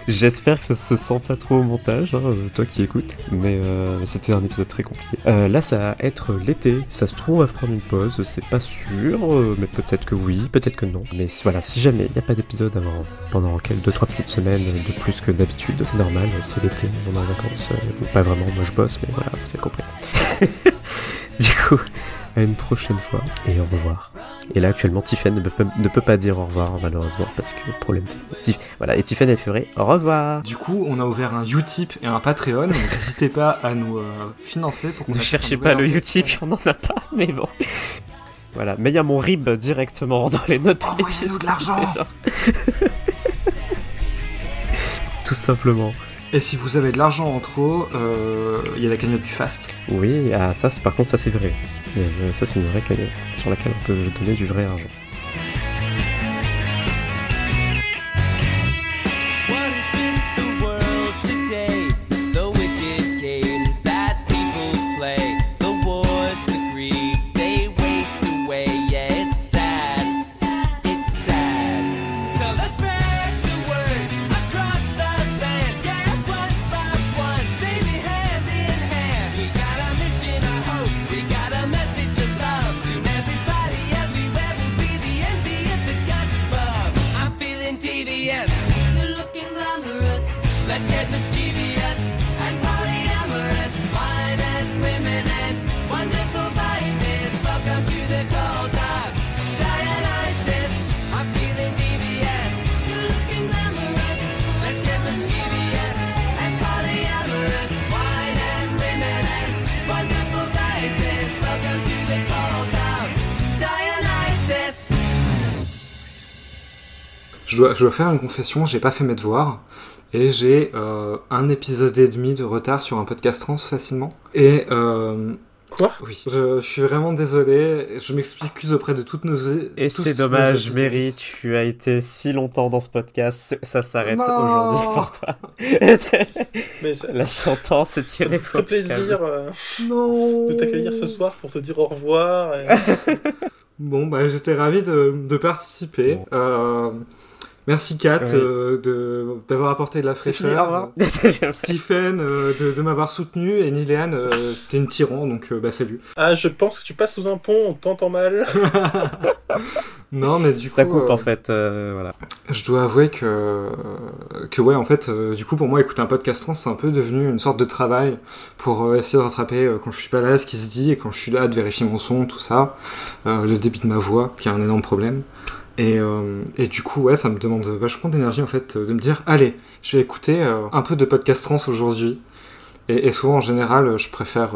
[SPEAKER 2] J'espère que ça se sent pas trop au montage, hein, euh, toi qui écoutes, mais euh, c'était un épisode très compliqué. Euh, là, ça va être l'été, ça se trouve, on va prendre une pause, c'est pas sûr, mais peut-être que oui, peut-être que non. Mais voilà, si jamais il n'y a pas d'épisode avant, pendant quelques deux trois petites semaines de plus que d'habitude, c'est normal, c'est l'été, on est en vacances, pas vraiment, moi je bosse, mais voilà, vous avez compris. (laughs) du coup, à une prochaine fois, et au revoir. Et là, actuellement, Tiffen ne peut, ne peut pas dire au revoir, malheureusement, parce que problème. Tif- Voilà, et Tiffen, elle ferait au revoir.
[SPEAKER 1] Du coup, on a ouvert un Utip et un Patreon. donc (laughs) N'hésitez pas à nous euh, financer pour qu'on
[SPEAKER 2] Ne cherchez pas le Utip, on n'en a pas, mais bon. Voilà, mais il y a mon RIB directement dans les notes.
[SPEAKER 1] Envoyez-nous de (laughs) l'argent (laughs)
[SPEAKER 2] Tout simplement.
[SPEAKER 1] Et si vous avez de l'argent en trop, euh, il y a la cagnotte du Fast.
[SPEAKER 2] Oui, ah, ça, par contre, ça c'est vrai. Euh, ça, c'est une vraie cagnotte sur laquelle on peut donner du vrai argent.
[SPEAKER 1] Je dois, je dois faire une confession, j'ai pas fait mes devoirs. Et j'ai euh, un épisode et demi de retard sur un podcast trans facilement. Et euh,
[SPEAKER 3] Quoi?
[SPEAKER 1] Oui. Je, je suis vraiment désolé. Je m'excuse auprès de toutes nos.
[SPEAKER 2] Et
[SPEAKER 1] tous-
[SPEAKER 2] c'est dommage, Mary, tu as été si longtemps dans ce podcast, ça s'arrête aujourd'hui pour toi. (laughs)
[SPEAKER 3] Mais ça-
[SPEAKER 2] La sentence est tirée.
[SPEAKER 3] Ça fait plaisir euh,
[SPEAKER 1] Non.
[SPEAKER 3] de t'accueillir ce soir pour te dire au revoir. et- (laughs)
[SPEAKER 1] Bon, bah, j'étais ravi de, de participer. Euh, merci Kat
[SPEAKER 2] Ouais.
[SPEAKER 1] euh, de d'avoir apporté de la fraîcheur. (laughs) Tiffen euh, de, de m'avoir soutenu et Niléane, euh, t'es une tyran donc euh, bah salut.
[SPEAKER 3] Ah, je pense que tu passes sous un pont, on t'entend mal. (laughs)
[SPEAKER 1] Non mais du
[SPEAKER 2] Ça
[SPEAKER 1] coup,
[SPEAKER 2] coupe
[SPEAKER 1] euh,
[SPEAKER 2] en fait, euh, voilà.
[SPEAKER 1] Je dois avouer que, que ouais, en fait, euh, du coup, pour moi, écouter un podcast trans, c'est un peu devenu une sorte de travail pour euh, essayer de rattraper euh, quand je suis pas là ce qui se dit et quand je suis là de vérifier mon son, tout ça, euh, le débit de ma voix, qui est un énorme problème. Et, euh, et du coup, ouais, ça me demande vachement d'énergie, en fait, euh, de me dire, allez, je vais écouter euh, un peu de podcast trans aujourd'hui. Et, souvent, en général, je préfère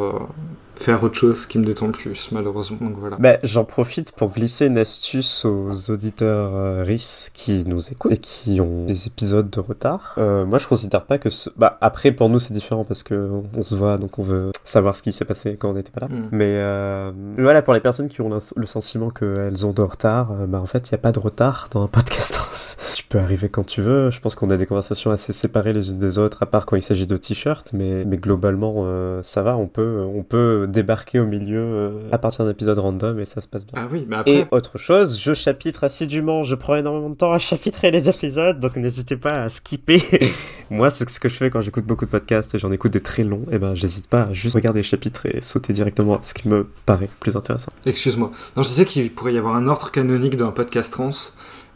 [SPEAKER 1] faire autre chose qui me détend le plus, malheureusement. Donc voilà.
[SPEAKER 2] Bah, j'en profite pour glisser une astuce aux auditeurs euh, RIS qui nous écoutent et qui ont des épisodes de retard. Euh, moi, je considère pas que ce... Bah, après, pour nous, c'est différent parce que on se voit, donc on veut savoir ce qui s'est passé quand on n'était pas là.
[SPEAKER 1] Mm.
[SPEAKER 2] Mais euh, voilà, pour les personnes qui ont le sentiment qu'elles ont de retard, euh, bah, en fait, il n'y a pas de retard dans un podcast (laughs) tu peux arriver quand tu veux. Je pense qu'on a des conversations assez séparées les unes des autres, à part quand il s'agit de t-shirts, mais, mais globalement, euh, ça va. On peut, on peut débarquer au milieu euh, à partir d'un épisode random et ça se passe bien.
[SPEAKER 1] Ah oui, mais après.
[SPEAKER 2] Et autre chose, je chapitre assidûment, je prends énormément de temps à chapitrer les épisodes, donc n'hésitez pas à skipper. (laughs) Moi, c'est ce que je fais quand j'écoute beaucoup de podcasts et j'en écoute des très longs, et ben j'hésite pas à juste regarder les chapitres et sauter directement à ce qui me paraît plus intéressant.
[SPEAKER 1] Excuse-moi. Non, je disais qu'il pourrait y avoir un ordre canonique d'un podcast trans.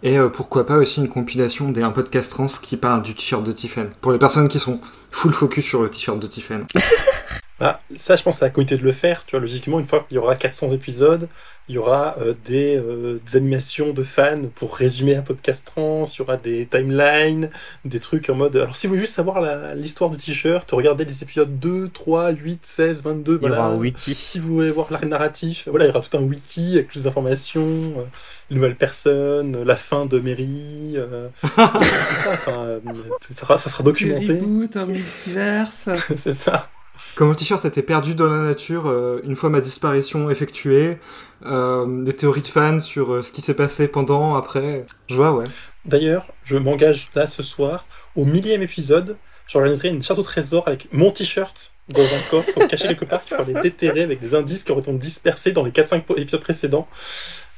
[SPEAKER 1] Et euh, pourquoi pas aussi une compilation d'un podcast trans qui parle du t-shirt de Tiffen. Pour les personnes qui sont full focus sur le t-shirt de Tiffen. (laughs)
[SPEAKER 3] Ah, ça, je pense à la communauté de le faire. Tu vois, logiquement, une fois qu'il y aura 400 épisodes, il y aura euh, des, euh, des animations de fans pour résumer un podcast trans, il y aura des timelines, des trucs en mode. Alors, si vous voulez juste savoir l'histoire du t-shirt, regardez les épisodes 2, 3, 8, 16, 22.
[SPEAKER 2] Il y
[SPEAKER 3] voilà.
[SPEAKER 2] aura un wiki.
[SPEAKER 3] Si vous voulez voir l'arc narratif, voilà, il y aura tout un wiki avec plus d'informations, euh, une nouvelle personne, la fin de Mary, euh, (laughs) tout ça. Enfin, euh, ça sera, ça sera documenté.
[SPEAKER 4] reboots, un multiverse. (laughs)
[SPEAKER 3] C'est ça.
[SPEAKER 1] Quand mon t-shirt était perdu dans la nature, euh, une fois ma disparition effectuée, euh, des théories de fans sur euh, ce qui s'est passé pendant, après. Je vois, ouais.
[SPEAKER 3] D'ailleurs, je m'engage là ce soir, au millième épisode, j'organiserai une chasse au trésor avec mon t-shirt dans un coffre caché quelque part qu'il faudra les déterrer avec des indices qui auraient été dispersés dans les 4-5 épisodes précédents.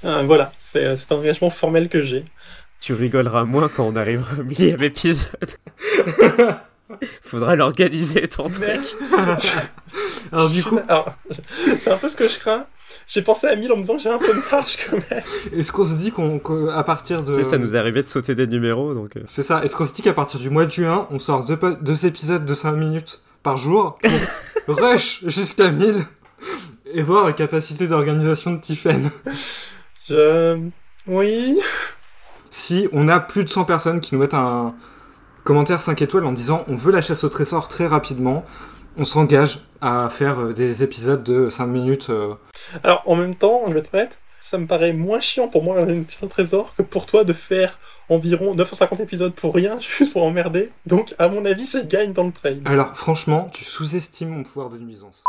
[SPEAKER 3] Euh, voilà, c'est c'est un engagement formel que j'ai.
[SPEAKER 2] Tu rigoleras moins quand on arrivera au millième épisode. (laughs) (laughs) Faudra l'organiser ton truc. (laughs)
[SPEAKER 1] Alors du coup,
[SPEAKER 3] Alors, c'est un peu ce que je crains. J'ai pensé à 1000 en me disant j'ai un peu de marge quand même.
[SPEAKER 1] est-ce qu'on se dit qu'on, qu'à partir de...
[SPEAKER 2] Tu sais, ça nous est arrivé de sauter des numéros, donc... euh,
[SPEAKER 1] C'est ça. Est-ce qu'on se dit qu'à partir du mois de juin, on sort deux, deux épisodes de 5 minutes par jour pour (laughs) rush jusqu'à 1000 et voir la capacité d'organisation de Tiffen
[SPEAKER 3] Je... Oui.
[SPEAKER 1] Si on a plus de 100 personnes qui nous mettent un commentaire 5 étoiles en disant on veut la chasse au trésor très rapidement, on s'engage à faire euh, des épisodes de 5 minutes. euh.
[SPEAKER 3] Alors, en même temps, je vais être honnête, ça me paraît moins chiant pour moi un trésor que pour toi de faire environ 950 épisodes pour rien, (laughs) juste pour emmerder. Donc, à mon avis, je gagne dans le trade.
[SPEAKER 1] Alors franchement, tu sous-estimes mon pouvoir de nuisance.